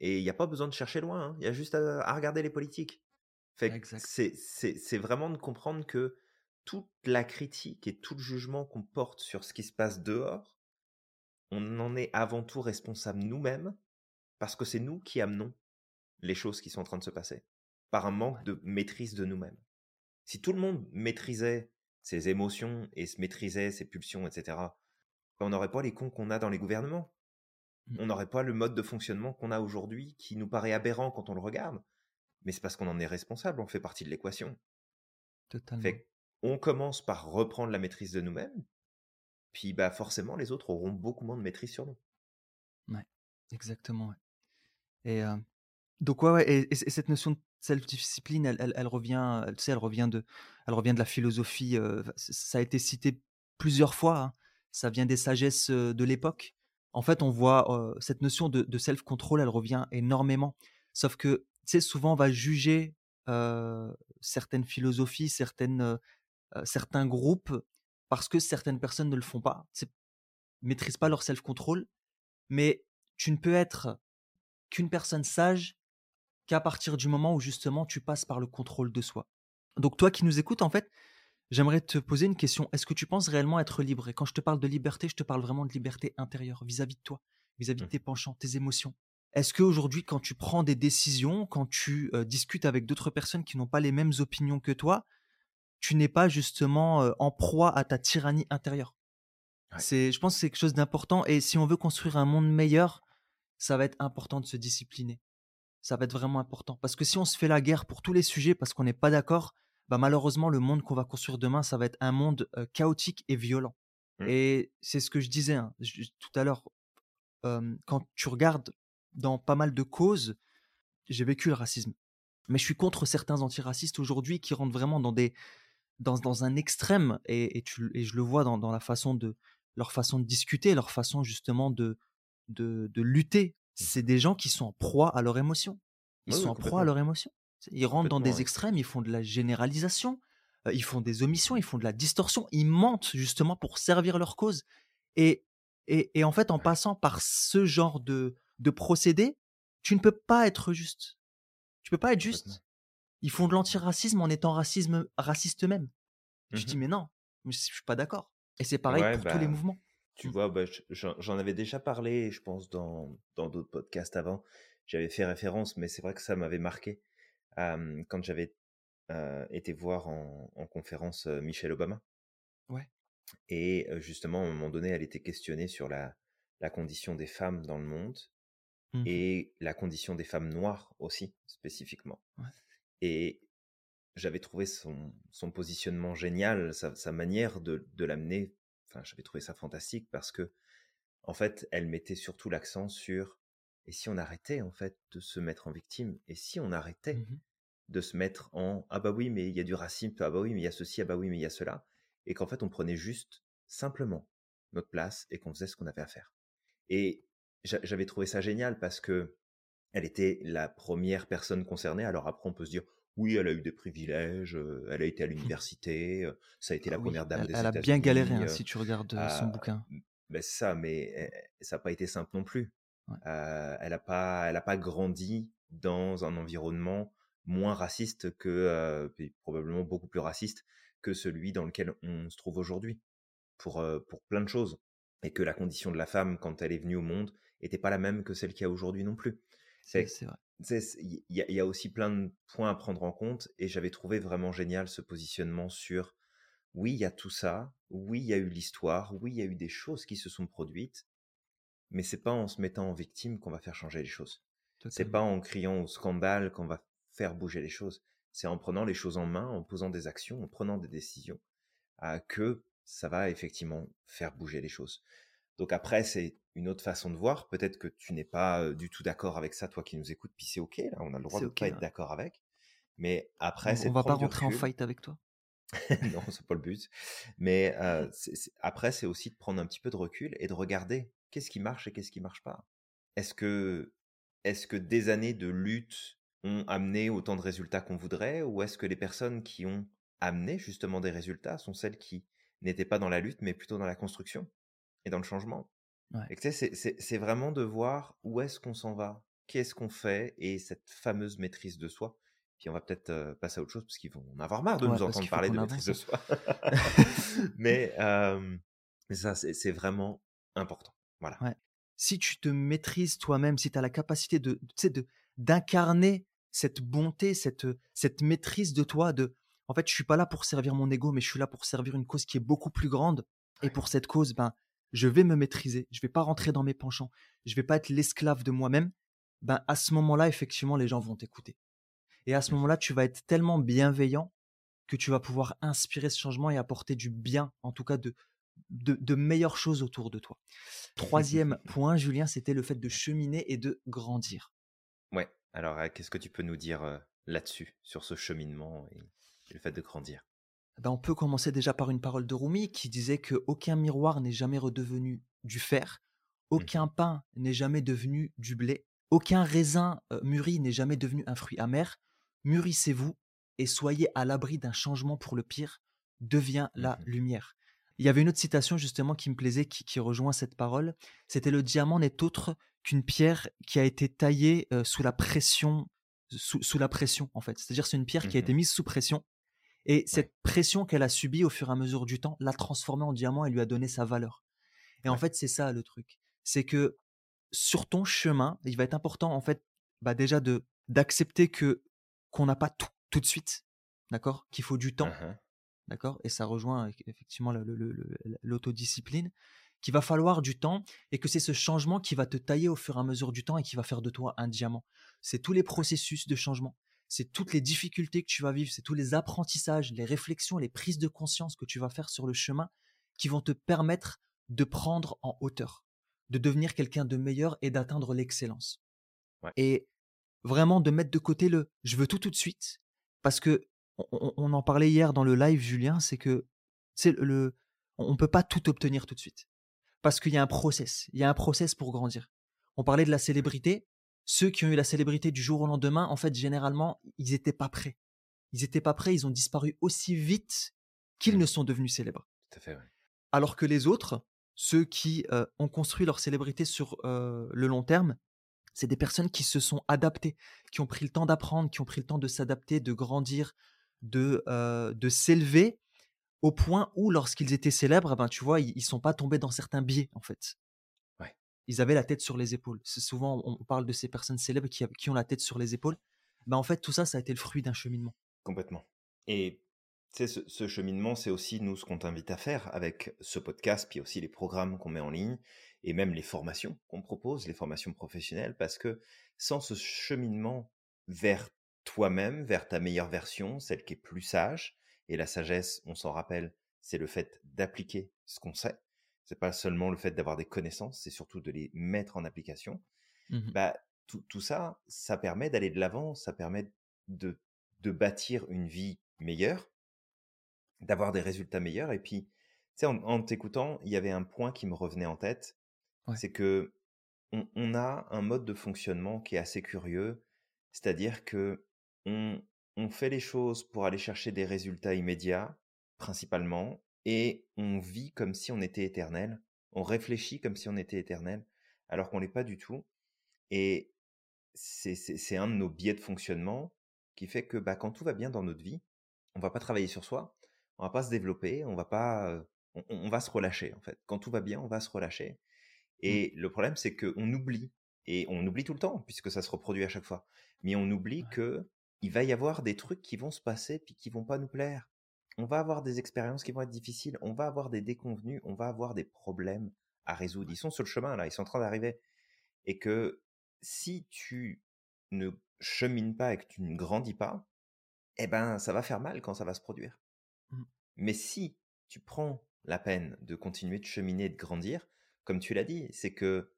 Et il n'y a pas besoin de chercher loin, hein. il y a juste à, regarder les politiques. C'est vraiment de comprendre que toute la critique et tout le jugement qu'on porte sur ce qui se passe dehors, on en est avant tout responsable nous-mêmes, parce que c'est nous qui amenons les choses qui sont en train de se passer, par un manque de maîtrise de nous-mêmes. Si tout le monde maîtrisait ses émotions et se maîtrisait ses pulsions, etc., on n'aurait pas les cons qu'on a dans les gouvernements. Mmh. On n'aurait pas le mode de fonctionnement qu'on a aujourd'hui qui nous paraît aberrant quand on le regarde. Mais c'est parce qu'on en est responsable, on fait partie de l'équation. Totalement on commence par reprendre la maîtrise de nous-mêmes, puis bah forcément les autres auront beaucoup moins de maîtrise sur nous. Ouais, exactement. Et donc ouais, et, cette notion de self-discipline, elle, revient, tu sais, elle revient de, elle revient de la philosophie. ça a été cité plusieurs fois. Hein. Ça vient des sagesses de l'époque. En fait, on voit cette notion de, self-control, elle revient énormément. Sauf que, tu sais, souvent on va juger certaines philosophies, certaines certains groupes parce que certaines personnes ne le font pas, maîtrisent pas leur self-control. Mais tu ne peux être qu'une personne sage qu'à partir du moment où justement tu passes par le contrôle de soi. Donc toi qui nous écoutes, en fait, j'aimerais te poser une question. Est-ce que tu penses réellement être libre? Et quand je te parle de liberté, je te parle vraiment de liberté intérieure vis-à-vis de toi, vis-à-vis de mmh. tes penchants, tes émotions. Est-ce qu'aujourd'hui, quand tu prends des décisions, quand tu discutes avec d'autres personnes qui n'ont pas les mêmes opinions que toi, tu n'es pas justement en proie à ta tyrannie intérieure? C'est, je pense que c'est quelque chose d'important. Et si on veut construire un monde meilleur, ça va être important de se discipliner. Ça va être vraiment important. Parce que si on se fait la guerre pour tous les sujets parce qu'on n'est pas d'accord, bah malheureusement, le monde qu'on va construire demain, ça va être un monde chaotique et violent. Mmh. Et c'est ce que je disais hein, tout à l'heure. quand tu regardes dans pas mal de causes, j'ai vécu le racisme. Mais je suis contre certains antiracistes aujourd'hui qui rentrent vraiment dans des, dans, dans un extrême, et, et, tu, et, je le vois dans, dans, la façon de leur façon de discuter, leur façon justement de, de, de lutter. Mmh. C'est des gens qui sont en proie à leur émotion. Ils sont en proie à leur émotion. Ils rentrent dans des extrêmes, ils font de la généralisation, euh, ils font des omissions, ils font de la distorsion, ils mentent justement pour servir leur cause. Et, et, et en fait, en passant par ce genre de, de procédé, tu ne peux pas être juste. Tu peux pas être juste. Ils font de l'antiracisme en étant racisme, raciste eux-mêmes. Je dis, mais non, je suis pas d'accord. Et c'est pareil pour tous les bah, mouvements. Tu mmh. vois, bah, j'en avais déjà parlé, je pense, dans d'autres podcasts avant. J'avais fait référence, mais c'est vrai que ça m'avait marqué quand j'avais été voir en, conférence Michelle Obama. Ouais. Et justement, à un moment donné, elle était questionnée sur la, la condition des femmes dans le monde mmh et la condition des femmes noires aussi, spécifiquement. Ouais. Et j'avais trouvé son, son, positionnement génial, sa, sa manière de, de l'amener. Enfin, j'avais trouvé ça fantastique parce que, en fait, elle mettait surtout l'accent sur et si on arrêtait en fait de se mettre en victime? Et si on arrêtait mmh de se mettre en ah bah oui mais il y a du racisme ah bah oui mais il y a ceci ah bah oui mais il y a cela et qu'en fait on prenait juste simplement notre place et qu'on faisait ce qu'on avait à faire. Et j'avais trouvé ça génial parce que elle était la première personne concernée. Alors après, on peut se dire, oui, elle a eu des privilèges, elle a été à l'université, ça a été la ah première dame elle, des Elle a bien galéré, hein, si tu regardes son ah, bouquin. Ben ça, mais ça n'a pas été simple non plus. Elle n'a pas, elle a pas grandi dans un environnement moins raciste que, probablement beaucoup plus raciste que celui dans lequel on se trouve aujourd'hui, pour, pour plein de choses. Et que la condition de la femme, quand elle est venue au monde, n'était pas la même que celle qu'il y a aujourd'hui non plus. C'est vrai. Il y, a aussi plein de points à prendre en compte et j'avais trouvé vraiment génial ce positionnement sur oui, il y a tout ça, oui, il y a eu l'histoire, oui, il y a eu des choses qui se sont produites, mais c'est pas en se mettant en victime qu'on va faire changer les choses. C'est pas en criant au scandale qu'on va faire bouger les choses. C'est en prenant les choses en main, en posant des actions, en prenant des décisions, que ça va effectivement faire bouger les choses. Donc après, c'est une autre façon de voir. Peut-être que tu n'es pas du tout d'accord avec ça, toi qui nous écoutes, puis c'est ok. Là, on a le droit de ne pas être d'accord avec. Mais après, c'est on va pas rentrer en fight avec toi? non, c'est pas le but. Mais après, c'est aussi de prendre un petit peu de recul et de regarder qu'est-ce qui marche et qu'est-ce qui marche pas? Est-ce que, est-ce que des années de lutte ont amené autant de résultats qu'on voudrait, ou est-ce que les personnes qui ont amené justement des résultats sont celles qui n'étaient pas dans la lutte, mais plutôt dans la construction et dans le changement? Et c'est vraiment de voir où est-ce qu'on s'en va, qu'est-ce qu'on fait, et cette fameuse maîtrise de soi. Puis on va peut-être passer à autre chose parce qu'ils vont en avoir marre de nous entendre parler de maîtrise de soi. mais, ça, c'est vraiment important. Voilà. Si tu te maîtrises toi-même, si tu as la capacité de, d'incarner cette bonté, cette, cette maîtrise de toi, de en fait, je suis pas là pour servir mon ego, mais je suis là pour servir une cause qui est beaucoup plus grande. Et pour cette cause, ben, je vais me maîtriser. Je vais pas rentrer dans mes penchants. Je vais pas être l'esclave de moi-même. Ben, à ce moment-là, effectivement, les gens vont t'écouter. Et à ce moment-là, tu vas être tellement bienveillant que tu vas pouvoir inspirer ce changement et apporter du bien, en tout cas de, de, meilleures choses autour de toi. Troisième point, Julien, c'était le fait de cheminer et de grandir. Ouais, alors qu'est-ce que tu peux nous dire là-dessus, sur ce cheminement et le fait de grandir? Ben, On peut commencer déjà par une parole de Rumi qui disait que aucun miroir n'est jamais redevenu du fer, mmh aucun pain n'est jamais devenu du blé, aucun raisin mûri n'est jamais devenu un fruit amer. Mûrissez-vous et soyez à l'abri d'un changement pour le pire, devient la mmh lumière. Il y avait une autre citation justement qui me plaisait, qui, rejoint cette parole. C'était le diamant n'est autre qu'une pierre qui a été taillée sous la pression, sous, la pression en fait. C'est-à-dire c'est une pierre qui a été mmh mise sous pression et cette pression qu'elle a subie au fur et à mesure du temps l'a transformée en diamant et lui a donné sa valeur. Et en fait, c'est ça le truc. C'est que sur ton chemin, il va être important en fait bah déjà de d'accepter que qu'on n'a pas tout tout de suite, d'accord? Qu'il faut du temps, mmh d'accord Et ça rejoint effectivement l'autodiscipline, qu'il va falloir du temps et que c'est ce changement qui va te tailler au fur et à mesure du temps et qui va faire de toi un diamant. C'est tous les processus de changement c'est toutes les difficultés que tu vas vivre, c'est tous les apprentissages, les réflexions, les prises de conscience que tu vas faire sur le chemin qui vont te permettre de prendre en hauteur, de devenir quelqu'un de meilleur et d'atteindre l'excellence. Et vraiment de mettre de côté le je veux tout tout de suite parce que on, en parlait hier dans le live Julien, c'est que c'est le on peut pas tout obtenir tout de suite parce qu'il y a un process, il y a un process pour grandir. On parlait de la célébrité, ceux qui ont eu la célébrité du jour au lendemain, en fait, généralement, ils n'étaient pas prêts. Ils n'étaient pas prêts, ils ont disparu aussi vite qu'ils mmh. ne sont devenus célèbres. Alors que les autres, ceux qui euh, ont construit leur célébrité sur euh, le long terme, c'est des personnes qui se sont adaptées, qui ont pris le temps d'apprendre, qui ont pris le temps de s'adapter, de grandir, de, euh, de s'élever, au point où, lorsqu'ils étaient célèbres, ben, tu vois, ils ne sont pas tombés dans certains biais, en fait ils avaient la tête sur les épaules. Souvent, on parle de ces personnes célèbres qui, qui ont la tête sur les épaules. Bah, en fait, tout ça, ça a été le fruit d'un cheminement. Complètement. Et ce, ce cheminement, c'est aussi nous ce qu'on t'invite à faire avec ce podcast, puis aussi les programmes qu'on met en ligne et même les formations qu'on propose, les formations professionnelles, parce que sans ce cheminement vers toi-même, vers ta meilleure version, celle qui est plus sage, et la sagesse, on s'en rappelle, c'est le fait d'appliquer ce qu'on sait, c'est pas seulement le fait d'avoir des connaissances, c'est surtout de les mettre en application. Mmh bah, tout, tout, ça, ça permet d'aller de l'avant, ça permet de, de bâtir une vie meilleure, d'avoir des résultats meilleurs. Et puis, tu sais, en, t'écoutant, il y avait un point qui me revenait en tête, c'est que on, on, a un mode de fonctionnement qui est assez curieux, c'est-à-dire que on, on fait les choses pour aller chercher des résultats immédiats, principalement, et on vit comme si on était éternel, on réfléchit comme si on était éternel, alors qu'on l'est pas du tout. Et c'est un de nos biais de fonctionnement qui fait que bah, quand tout va bien dans notre vie, on va pas travailler sur soi, on va pas se développer, on va pas, on, va se relâcher en fait. Quand tout va bien, on va se relâcher. Mmh. Et le problème, c'est qu'on oublie, et on oublie tout le temps puisque ça se reproduit à chaque fois. Mais on oublie que il va y avoir des trucs qui vont se passer puis qui vont pas nous plaire on va avoir des expériences qui vont être difficiles, on va avoir des déconvenus, on va avoir des problèmes à résoudre. Ils sont sur le chemin là, ils sont en train d'arriver. Et que si tu ne chemines pas et que tu ne grandis pas, eh ben ça va faire mal quand ça va se produire. Mmh. Mais si tu prends la peine de continuer de cheminer et de grandir, comme tu l'as dit, c'est que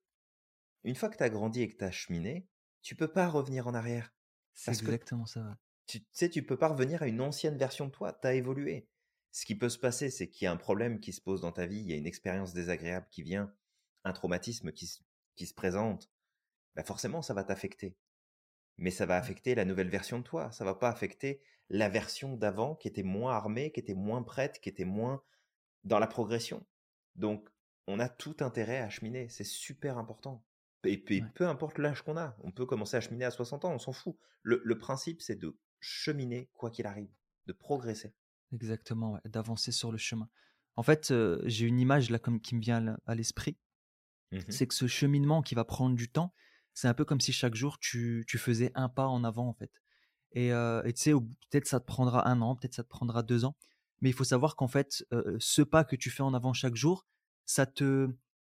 une fois que tu as grandi et que tu as cheminé, tu peux pas revenir en arrière. C'est exactement ça. tu sais, tu peux pas revenir à une ancienne version de toi, tu as évolué. Ce qui peut se passer, c'est qu'il y a un problème qui se pose dans ta vie, il y a une expérience désagréable qui vient, un traumatisme qui, se présente, bah forcément, ça va t'affecter. Mais ça va mmh. affecter la nouvelle version de toi, ça va pas affecter la version d'avant qui était moins armée, qui était moins prête, qui était moins dans la progression. Donc, on a tout intérêt à cheminer, c'est super important. Et, peu importe l'âge qu'on a, on peut commencer à cheminer à 60 ans, on s'en fout. Le, principe, c'est de cheminer quoi qu'il arrive, de progresser. Exactement, d'avancer sur le chemin. En fait, j'ai une image là comme qui me vient à l'esprit. Mmh c'est que ce cheminement qui va prendre du temps, c'est un peu comme si chaque jour tu, faisais un pas en avant en fait. Et tu sais, peut-être ça te prendra un an, peut-être ça te prendra deux ans, mais il faut savoir qu'en fait, ce pas que tu fais en avant chaque jour, ça te,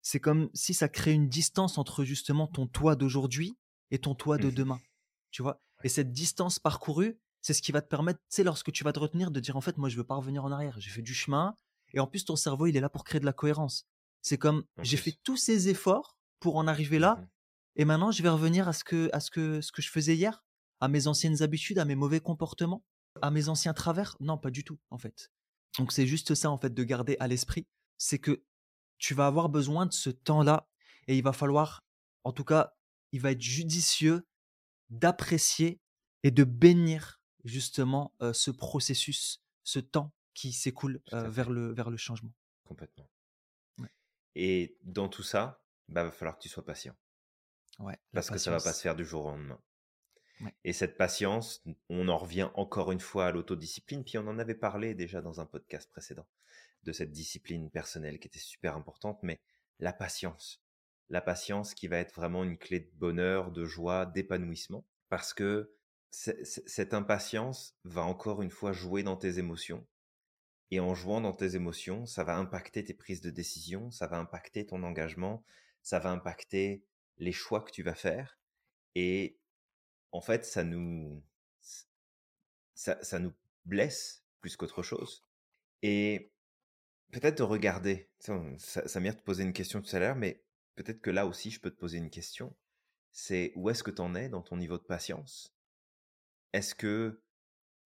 c'est comme si ça crée une distance entre justement ton toi d'aujourd'hui et ton toi de mmh demain. Tu vois? Et cette distance parcourue, c'est ce qui va te permettre, tu sais, lorsque tu vas te retenir, de dire en fait, moi, je veux pas revenir en arrière. J'ai fait du chemin. Et en plus, ton cerveau, il est là pour créer de la cohérence. C'est comme, j'ai fait tous ces efforts pour en arriver là. Mmh et maintenant, je vais revenir à ce que, à ce que, ce que je faisais hier, à mes anciennes habitudes, à mes mauvais comportements, à mes anciens travers? Non, pas du tout, en fait. Donc, c'est juste ça, en fait, de garder à l'esprit. C'est que tu vas avoir besoin de ce temps-là et il va falloir, en tout cas, il va être judicieux d'apprécier et de bénir justement ce processus, ce temps qui s'écoule vers, le, vers le changement. Complètement. Et dans tout ça, il bah, va falloir que tu sois patient. Ouais, parce que ça va pas se faire du jour au lendemain. Et cette patience, on en revient encore une fois à l'autodiscipline, puis on en avait parlé déjà dans un podcast précédent, de cette discipline personnelle qui était super importante, mais la patience. La patience qui va être vraiment une clé de bonheur, de joie, d'épanouissement, parce que cette impatience va encore une fois jouer dans tes émotions. Et en jouant dans tes émotions, ça va impacter tes prises de décision, ça va impacter ton engagement, ça va impacter les choix que tu vas faire. Et en fait, ça nous, ça, ça nous blesse plus qu'autre chose. Et peut-être de regarder, de te poser une question tout à l'heure, mais peut-être que là aussi, je peux te poser une question. C'est où est-ce que tu en es dans ton niveau de patience? Est-ce que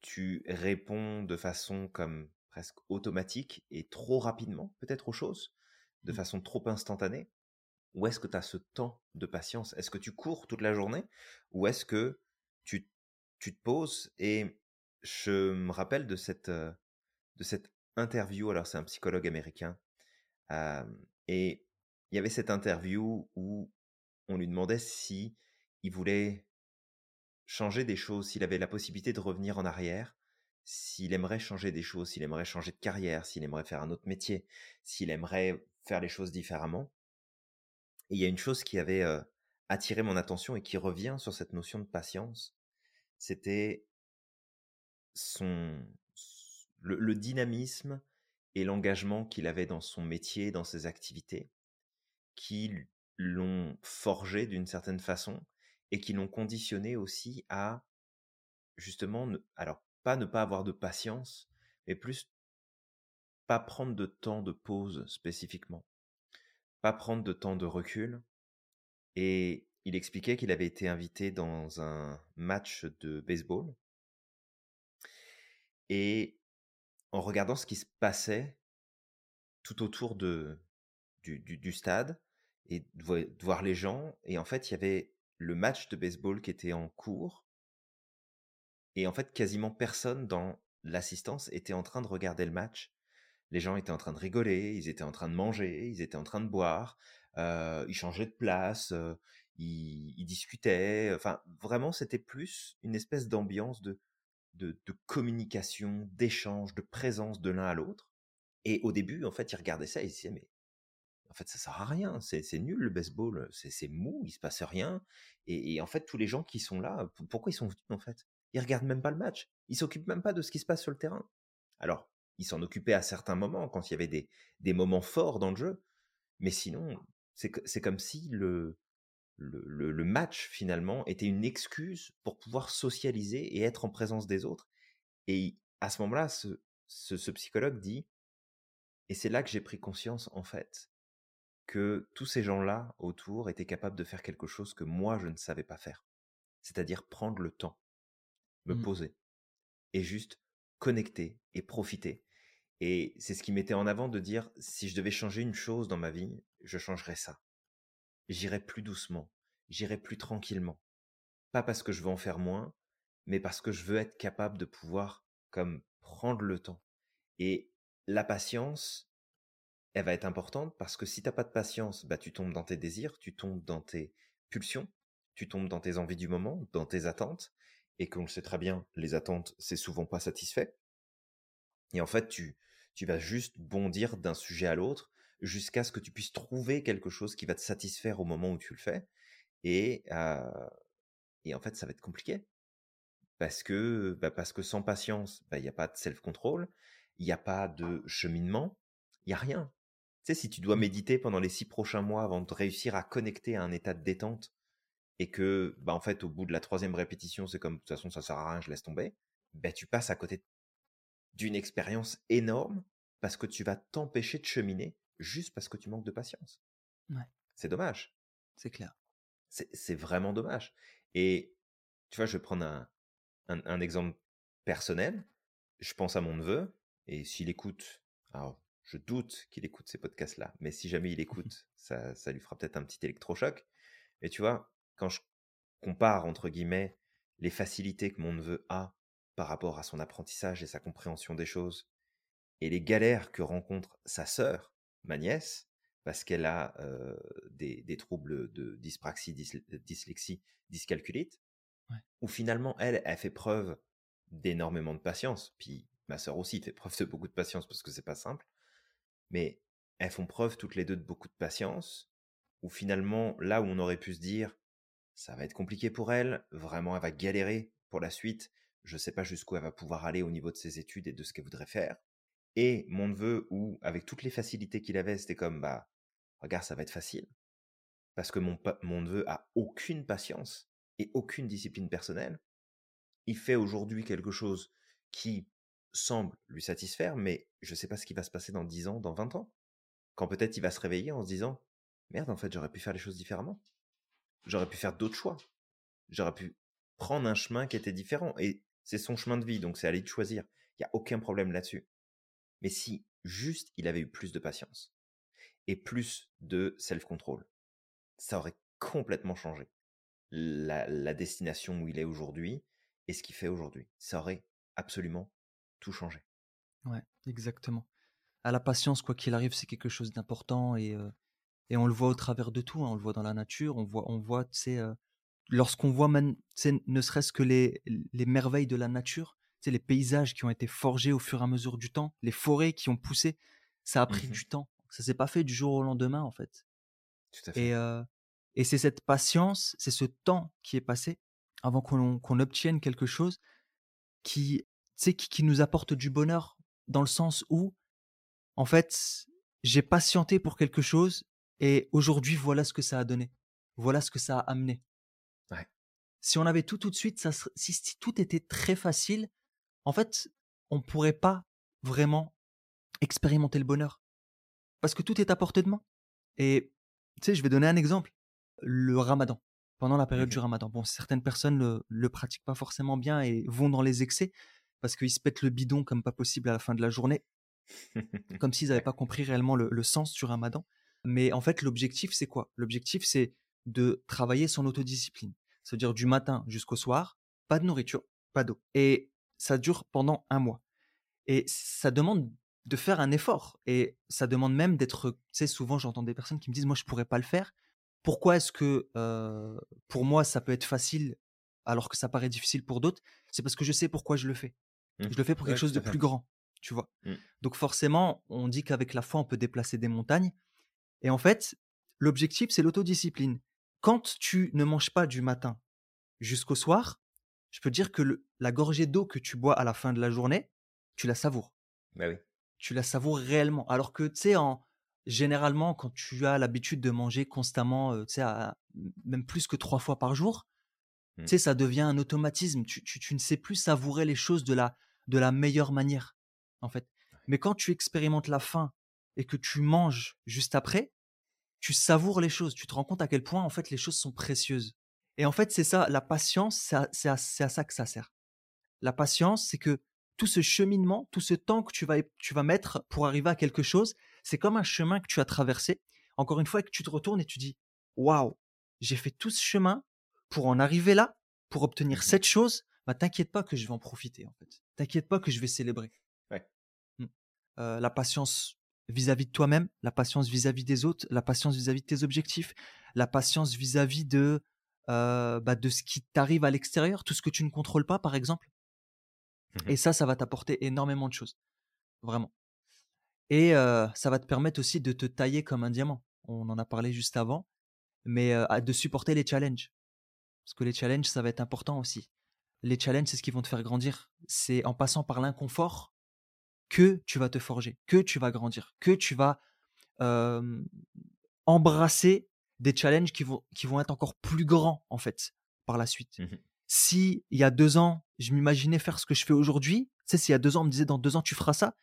tu réponds de façon comme presque automatique et trop rapidement, peut-être aux choses, de mmh. façon trop instantanée? Ou est-ce que tu as ce temps de patience? Est-ce que tu cours toute la journée? Ou est-ce que tu, tu te poses? Et je me rappelle de cette, de cette interview, alors c'est un psychologue américain, et il y avait cette interview où on lui demandait si il voulait changer des choses, s'il avait la possibilité de revenir en arrière, s'il aimerait changer des choses, s'il aimerait changer de carrière, s'il aimerait faire un autre métier, s'il aimerait faire les choses différemment. Et il y a une chose qui avait attiré mon attention et qui revient sur cette notion de patience, c'était son le, dynamisme et l'engagement qu'il avait dans son métier, dans ses activités, qui l'ont forgé d'une certaine façon et qui l'ont conditionné aussi à justement, alors pas ne pas avoir de patience, mais plus pas prendre de temps de pause spécifiquement, pas prendre de temps de recul. Et il expliquait qu'il avait été invité dans un match de baseball. Et en regardant ce qui se passait tout autour de, du, du stade, et de voir les gens, et en fait, il y avait le match de baseball qui était en cours. Et en fait, quasiment personne dans l'assistance était en train de regarder le match. Les gens étaient en train de rigoler, ils étaient en train de manger, ils étaient en train de boire, ils changeaient de place, ils, discutaient. Enfin, vraiment, c'était plus une espèce d'ambiance de, de, communication, d'échange, de présence de l'un à l'autre. Et au début, en fait, ils regardaient ça et ils disaient, mais en fait, ça sert à rien. C'est nul le baseball. C'est mou, il se passe rien. Et, en fait, tous les gens qui sont là, pourquoi ils sont venus en fait? Ils regardent même pas le match. Ils s'occupent même pas de ce qui se passe sur le terrain. Alors, ils s'en occupaient à certains moments, quand il y avait des moments forts dans le jeu. Mais sinon, c'est comme si le, le, le, match, finalement, était une excuse pour pouvoir socialiser et être en présence des autres. Et à ce moment-là, ce, ce, ce psychologue dit, et c'est là que j'ai pris conscience, en fait, que tous ces gens-là autour étaient capables de faire quelque chose que moi je ne savais pas faire. C'est-à-dire prendre le temps, me mmh. poser, et juste connecter et profiter. Et c'est ce qui mettait en avant de dire si je devais changer une chose dans ma vie, je changerais ça. J'irais plus doucement, j'irais plus tranquillement. Pas parce que je veux en faire moins, mais parce que je veux être capable de pouvoir comme prendre le temps. Et la patience, elle va être importante parce que si t'as pas de patience, bah tu tombes dans tes désirs, tu tombes dans tes pulsions, tu tombes dans tes envies du moment, dans tes attentes, et comme on le sait très bien, les attentes, c'est souvent pas satisfait. Et en fait, tu, tu vas juste bondir d'un sujet à l'autre jusqu'à ce que tu puisses trouver quelque chose qui va te satisfaire au moment où tu le fais. Et, et en fait, ça va être compliqué. Parce que, bah parce que sans patience, bah, il n'y a pas de self-control, il n'y a pas de cheminement, il n'y a rien. Tu sais, si tu dois mmh. méditer pendant les six prochains mois avant de réussir à connecter à un état de détente, et que, bah, en fait, au bout de la troisième répétition, c'est comme, de toute façon, ça sert à rien, je laisse tomber, bah, tu passes à côté d'une expérience énorme parce que tu vas t'empêcher de cheminer juste parce que tu manques de patience. C'est dommage. C'est clair. C'est vraiment dommage. Et tu vois, je vais prendre un, un, exemple personnel. Je pense à mon neveu, et s'il écoute, alors je doute qu'il écoute ces podcasts-là, mais si jamais il écoute, ça, ça lui fera peut-être un petit électrochoc. Mais tu vois, quand je compare, entre guillemets, les facilités que mon neveu a par rapport à son apprentissage et sa compréhension des choses, et les galères que rencontre sa sœur, ma nièce, parce qu'elle a des, des, troubles de dyspraxie, dyslexie, dyscalculite, où finalement, elle, elle fait preuve d'énormément de patience. Puis ma sœur aussi fait preuve de beaucoup de patience parce que c'est pas simple. Mais elles font preuve toutes les deux de beaucoup de patience, où finalement, là où on aurait pu se dire, ça va être compliqué pour elle, vraiment, elle va galérer pour la suite, je sais pas jusqu'où elle va pouvoir aller au niveau de ses études et de ce qu'elle voudrait faire. Et mon neveu, où, avec toutes les facilités qu'il avait, c'était comme, bah, regarde, ça va être facile. Parce que mon, mon neveu a aucune patience et aucune discipline personnelle. Il fait aujourd'hui quelque chose qui semble lui satisfaire, mais je ne sais pas ce qui va se passer dans 10 ans, dans 20 ans. Quand peut-être il va se réveiller en se disant Merde, en fait, j'aurais pu faire les choses différemment. J'aurais pu faire d'autres choix. J'aurais pu prendre un chemin qui était différent. Et c'est son chemin de vie, donc c'est à lui de choisir. Il n'y a aucun problème là-dessus. Mais si juste il avait eu plus de patience et plus de self-control, ça aurait complètement changé la, destination où il est aujourd'hui et ce qu'il fait aujourd'hui. Ça aurait absolument tout changé. Ouais, exactement. À la patience, quoi qu'il arrive, c'est quelque chose d'important et, et on le voit au travers de tout. Hein. On le voit dans la nature, on voit, on voit, tu sais, lorsqu'on voit même, ne serait-ce que les, les merveilles de la nature, tu les paysages qui ont été forgés au fur et à mesure du temps, les forêts qui ont poussé, ça a pris mmh du temps. Ça s'est pas fait du jour au lendemain, en fait. Tout à fait. Et, et c'est cette patience, c'est ce temps qui est passé avant qu'on obtienne quelque chose qui, qui, qui nous apporte du bonheur dans le sens où, en fait, j'ai patienté pour quelque chose et aujourd'hui, voilà ce que ça a donné. Voilà ce que ça a amené. Si on avait tout tout de suite, ça si, tout était très facile, en fait, on ne pourrait pas vraiment expérimenter le bonheur. Parce que tout est à portée de main. Et tu sais, je vais donner un exemple le ramadan, pendant la période du ramadan. Bon, certaines personnes le, le pratiquent pas forcément bien et vont dans les excès parce qu'ils se pètent le bidon comme pas possible à la fin de la journée, comme s'ils n'avaient pas compris réellement le, sens du ramadan. Mais en fait, l'objectif, c'est quoi? L'objectif, c'est de travailler son autodiscipline. C'est-à-dire du matin jusqu'au soir, pas de nourriture, pas d'eau. Et ça dure pendant un mois. Et ça demande de faire un effort. Et ça demande même d'être. Tu sais, souvent, j'entends des personnes qui me disent Moi, je pourrais pas le faire pourquoi est-ce que pour moi ça peut être facile alors que ça paraît difficile pour d'autres? C'est parce que je sais pourquoi je le fais. Mmh. Je le fais pour quelque chose de plus grand, tu vois? Mmh. Donc forcément, on dit qu'avec la foi on peut déplacer des montagnes. Et en fait, l'objectif c'est l'autodiscipline. Quand tu ne manges pas du matin jusqu'au soir, je peux dire que la gorgée d'eau que tu bois à la fin de la journée, tu la savoures. Bah oui. Tu la savoures réellement. Alors que tu sais en généralement, quand tu as l'habitude de manger constamment, tu sais, même plus que trois fois par jour, tu mmh. sais, ça devient un automatisme. Tu, tu, ne sais plus savourer les choses de la, de la meilleure manière, en fait. Mais quand tu expérimentes la faim et que tu manges juste après, tu savoures les choses. Tu te rends compte à quel point, en fait, les choses sont précieuses. Et en fait, c'est ça, la patience, c'est à, à, ça que ça sert. La patience, c'est que tout ce cheminement, tout ce temps que tu vas, tu vas mettre pour arriver à quelque chose, c'est comme un chemin que tu as traversé. Encore une fois, que tu te retournes et tu dis Waouh, j'ai fait tout ce chemin pour en arriver là, pour obtenir mmh cette chose. Bah, t'inquiète pas que je vais en profiter, en fait. T'inquiète pas que je vais célébrer. Mmh. la patience vis-à-vis de toi-même, la patience vis-à-vis des autres, la patience vis-à-vis de tes objectifs, la patience vis-à-vis de, bah, de ce qui t'arrive à l'extérieur, tout ce que tu ne contrôles pas, par exemple. Mmh Et ça, ça va t'apporter énormément de choses. Vraiment. Et ça va te permettre aussi de te tailler comme un diamant. On en a parlé juste avant. Mais de supporter les challenges. Parce que les challenges, ça va être important aussi. Les challenges, c'est ce qui vont te faire grandir. C'est en passant par l'inconfort que tu vas te forger, que tu vas grandir, que tu vas embrasser des challenges qui vont, qui vont être encore plus grands, en fait, par la suite. Mmh si il y a deux ans, je m'imaginais faire ce que je fais aujourd'hui, tu sais, s'il y a deux ans, on me disait dans deux ans, tu feras ça,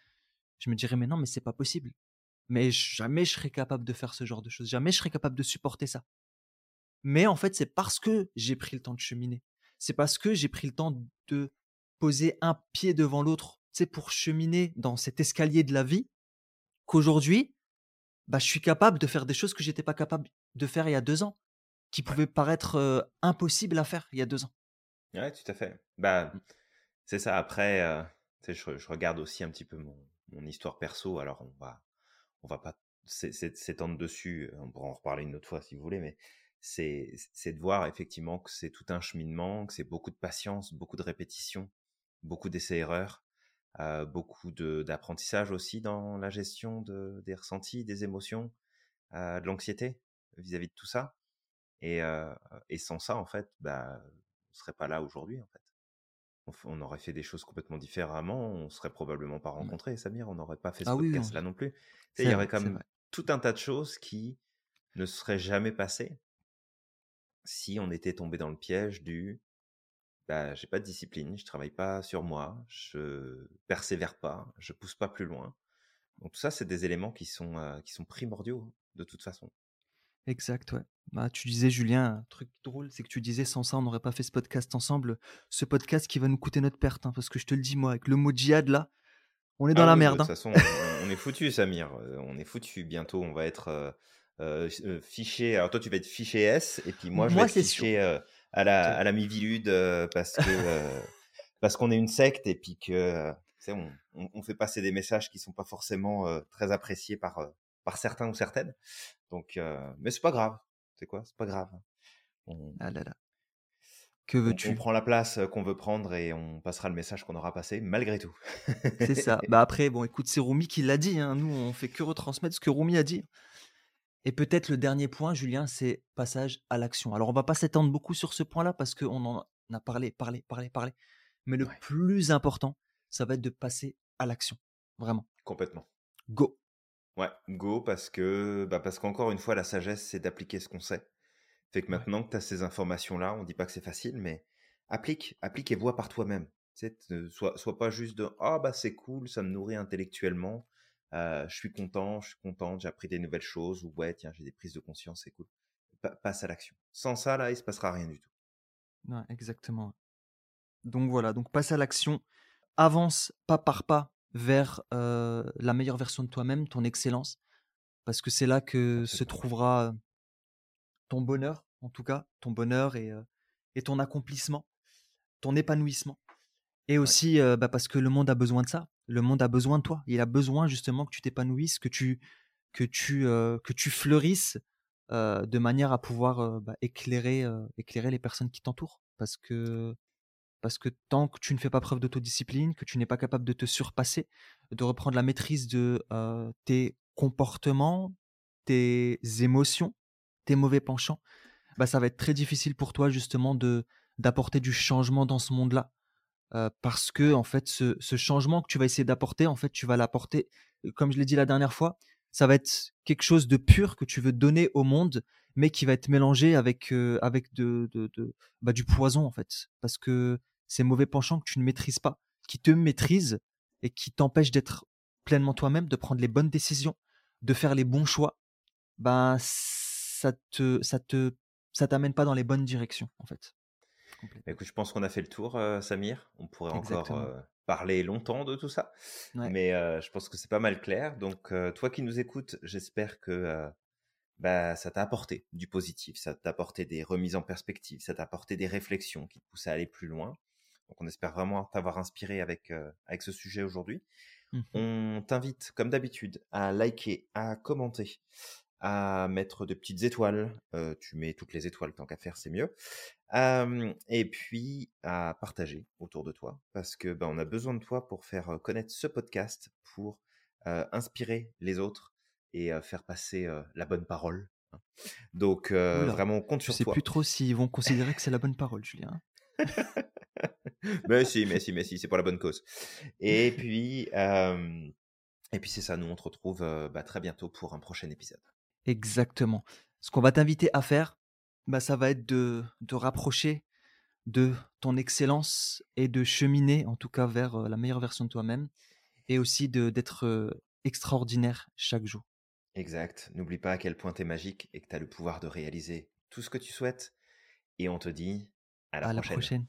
je me dirais, mais non, mais c'est pas possible. Mais jamais je serais capable de faire ce genre de choses. Jamais je serais capable de supporter ça. Mais en fait, c'est parce que j'ai pris le temps de cheminer. C'est parce que j'ai pris le temps de poser un pied devant l'autre, c'est pour cheminer dans cet escalier de la vie, qu'aujourd'hui, bah, je suis capable de faire des choses que j'étais pas capable de faire il y a deux ans, qui pouvaient paraître impossibles à faire il y a deux ans. Ouais, tout à fait. Bah, mmh. c'est ça. Après, euh, je, je, regarde aussi un petit peu mon, mon, histoire perso. Alors, on va, on va pas s'étendre dessus. On pourra en reparler une autre fois si vous voulez, mais c'est de voir effectivement que c'est tout un cheminement, que c'est beaucoup de patience, beaucoup de répétition, beaucoup d'essais-erreurs, euh, beaucoup d'apprentissage aussi dans la gestion de, des ressentis, des émotions, euh, de l'anxiété vis-à-vis de tout ça. Et, euh, et sans ça, en fait, bah, serait pas là aujourd'hui, en fait. On, aurait fait des choses complètement différemment, on serait probablement pas rencontrés, Samir, on n'aurait pas fait ce ah podcast là non plus. Il y aurait quand même tout un tas de choses qui ne seraient jamais passées si on était tombé dans le piège du bah, j'ai pas de discipline, je travaille pas sur moi, je persévère pas, je pousse pas plus loin. Donc tout ça, c'est des éléments qui sont, euh, qui sont primordiaux de toute façon. Exact, ouais. Bah, tu disais, Julien, un truc drôle, c'est que tu disais, sans ça, on n'aurait pas fait ce podcast ensemble. Ce podcast qui va nous coûter notre perte, hein, parce que je te le dis, moi, avec le mot djihad, là, on est dans ah la merde. De toute hein. façon, on, est foutu, Samir. Euh, on est foutu. Bientôt, on va être euh, euh, fiché. Alors, toi, tu vas être fiché S, et puis moi, je vais être fiché à la, à la Mivilude parce que parce qu'on est une secte, et puis que on, on, fait passer des messages qui sont pas forcément très appréciés par par certains ou certaines. Donc, mais c'est pas grave. C'est quoi? C'est pas grave. On, ah là là. Que veux-tu on, prend la place qu'on veut prendre et on passera le message qu'on aura passé malgré tout. c'est ça. Bah après, bon, écoute, c'est Rumi qui l'a dit. Hein. Nous, on fait que retransmettre ce que Rumi a dit. Et peut-être le dernier point, Julien, c'est passage à l'action. Alors, on va pas s'étendre beaucoup sur ce point-là parce qu'on en a parlé, parlé, parlé, parlé. Mais le plus important, ça va être de passer à l'action. Vraiment. Complètement. Go. Ouais, go parce que bah parce qu'encore une fois, la sagesse, c'est d'appliquer ce qu'on sait. Fait que maintenant que tu as ces informations-là, on dit pas que c'est facile, mais applique, applique et vois par toi-même. Sois, sois pas juste de ah bah c'est cool, ça me nourrit intellectuellement, euh, je suis content, je suis contente, j'ai appris des nouvelles choses, ou ouais, tiens, j'ai des prises de conscience, c'est cool. passe à l'action. Sans ça, là, il se passera rien du tout. Ouais, exactement. Donc voilà, donc passe à l'action, avance pas par pas vers la meilleure version de toi-même, ton excellence, parce que c'est là que se trouvera ton bonheur, en tout cas, ton bonheur et, et ton accomplissement, ton épanouissement. Et aussi bah, parce que le monde a besoin de ça. Le monde a besoin de toi. Il a besoin justement que tu t'épanouisses, que tu, que tu, que tu fleurisses de manière à pouvoir bah, éclairer, éclairer les personnes qui t'entourent. Parce que parce que tant que tu ne fais pas preuve d'autodiscipline, que tu n'es pas capable de te surpasser, de reprendre la maîtrise de tes comportements, tes émotions, tes mauvais penchants, bah, ça va être très difficile pour toi justement de d'apporter du changement dans ce monde-là. parce que en fait, ce, ce, changement que tu vas essayer d'apporter, en fait, tu vas l'apporter, comme je l'ai dit la dernière fois, ça va être quelque chose de pur que tu veux donner au monde, mais qui va être mélangé avec avec de, de, de bah, du poison en fait, parce que ces mauvais penchants que tu ne maîtrises pas, qui te maîtrisent et qui t'empêchent d'être pleinement toi-même, de prendre les bonnes décisions, de faire les bons choix, ben ça te ça te ça t'amène pas dans les bonnes directions en fait. Bah, écoute, je pense qu'on a fait le tour, Samir. On pourrait encore Exactement. parler longtemps de tout ça, Ouais. mais je pense que c'est pas mal clair. Donc, toi qui nous écoutes, j'espère que bah, ça t'a apporté du positif, ça t'a apporté des remises en perspective, ça t'a apporté des réflexions qui te poussent à aller plus loin. Donc, on espère vraiment t'avoir inspiré avec, avec ce sujet aujourd'hui. Mmh On t'invite, comme d'habitude, à liker, à commenter, à mettre de petites étoiles. Euh, tu mets toutes les étoiles tant qu'à faire, c'est mieux. Euh, et puis à partager autour de toi, parce que ben, on a besoin de toi pour faire euh, connaître ce podcast, pour euh, inspirer les autres et faire passer la bonne parole. hein. Donc Oula, vraiment, on compte je sur sais toi. plus trop s'ils vont considérer que c'est la bonne parole, Julien. mais si, mais si, mais si, c'est pour la bonne cause. Et puis, euh, et puis c'est ça, nous on te retrouve euh, bah, très bientôt pour un prochain épisode. Exactement. Ce qu'on va t'inviter à faire, bah, ça va être de de rapprocher de ton excellence et de cheminer, en tout cas, vers euh, la meilleure version de toi-même, et aussi d'être extraordinaire chaque jour. Exact. N'oublie pas à quel point tu es magique et que tu as le pouvoir de réaliser tout ce que tu souhaites. Et on te dit à la À la prochaine.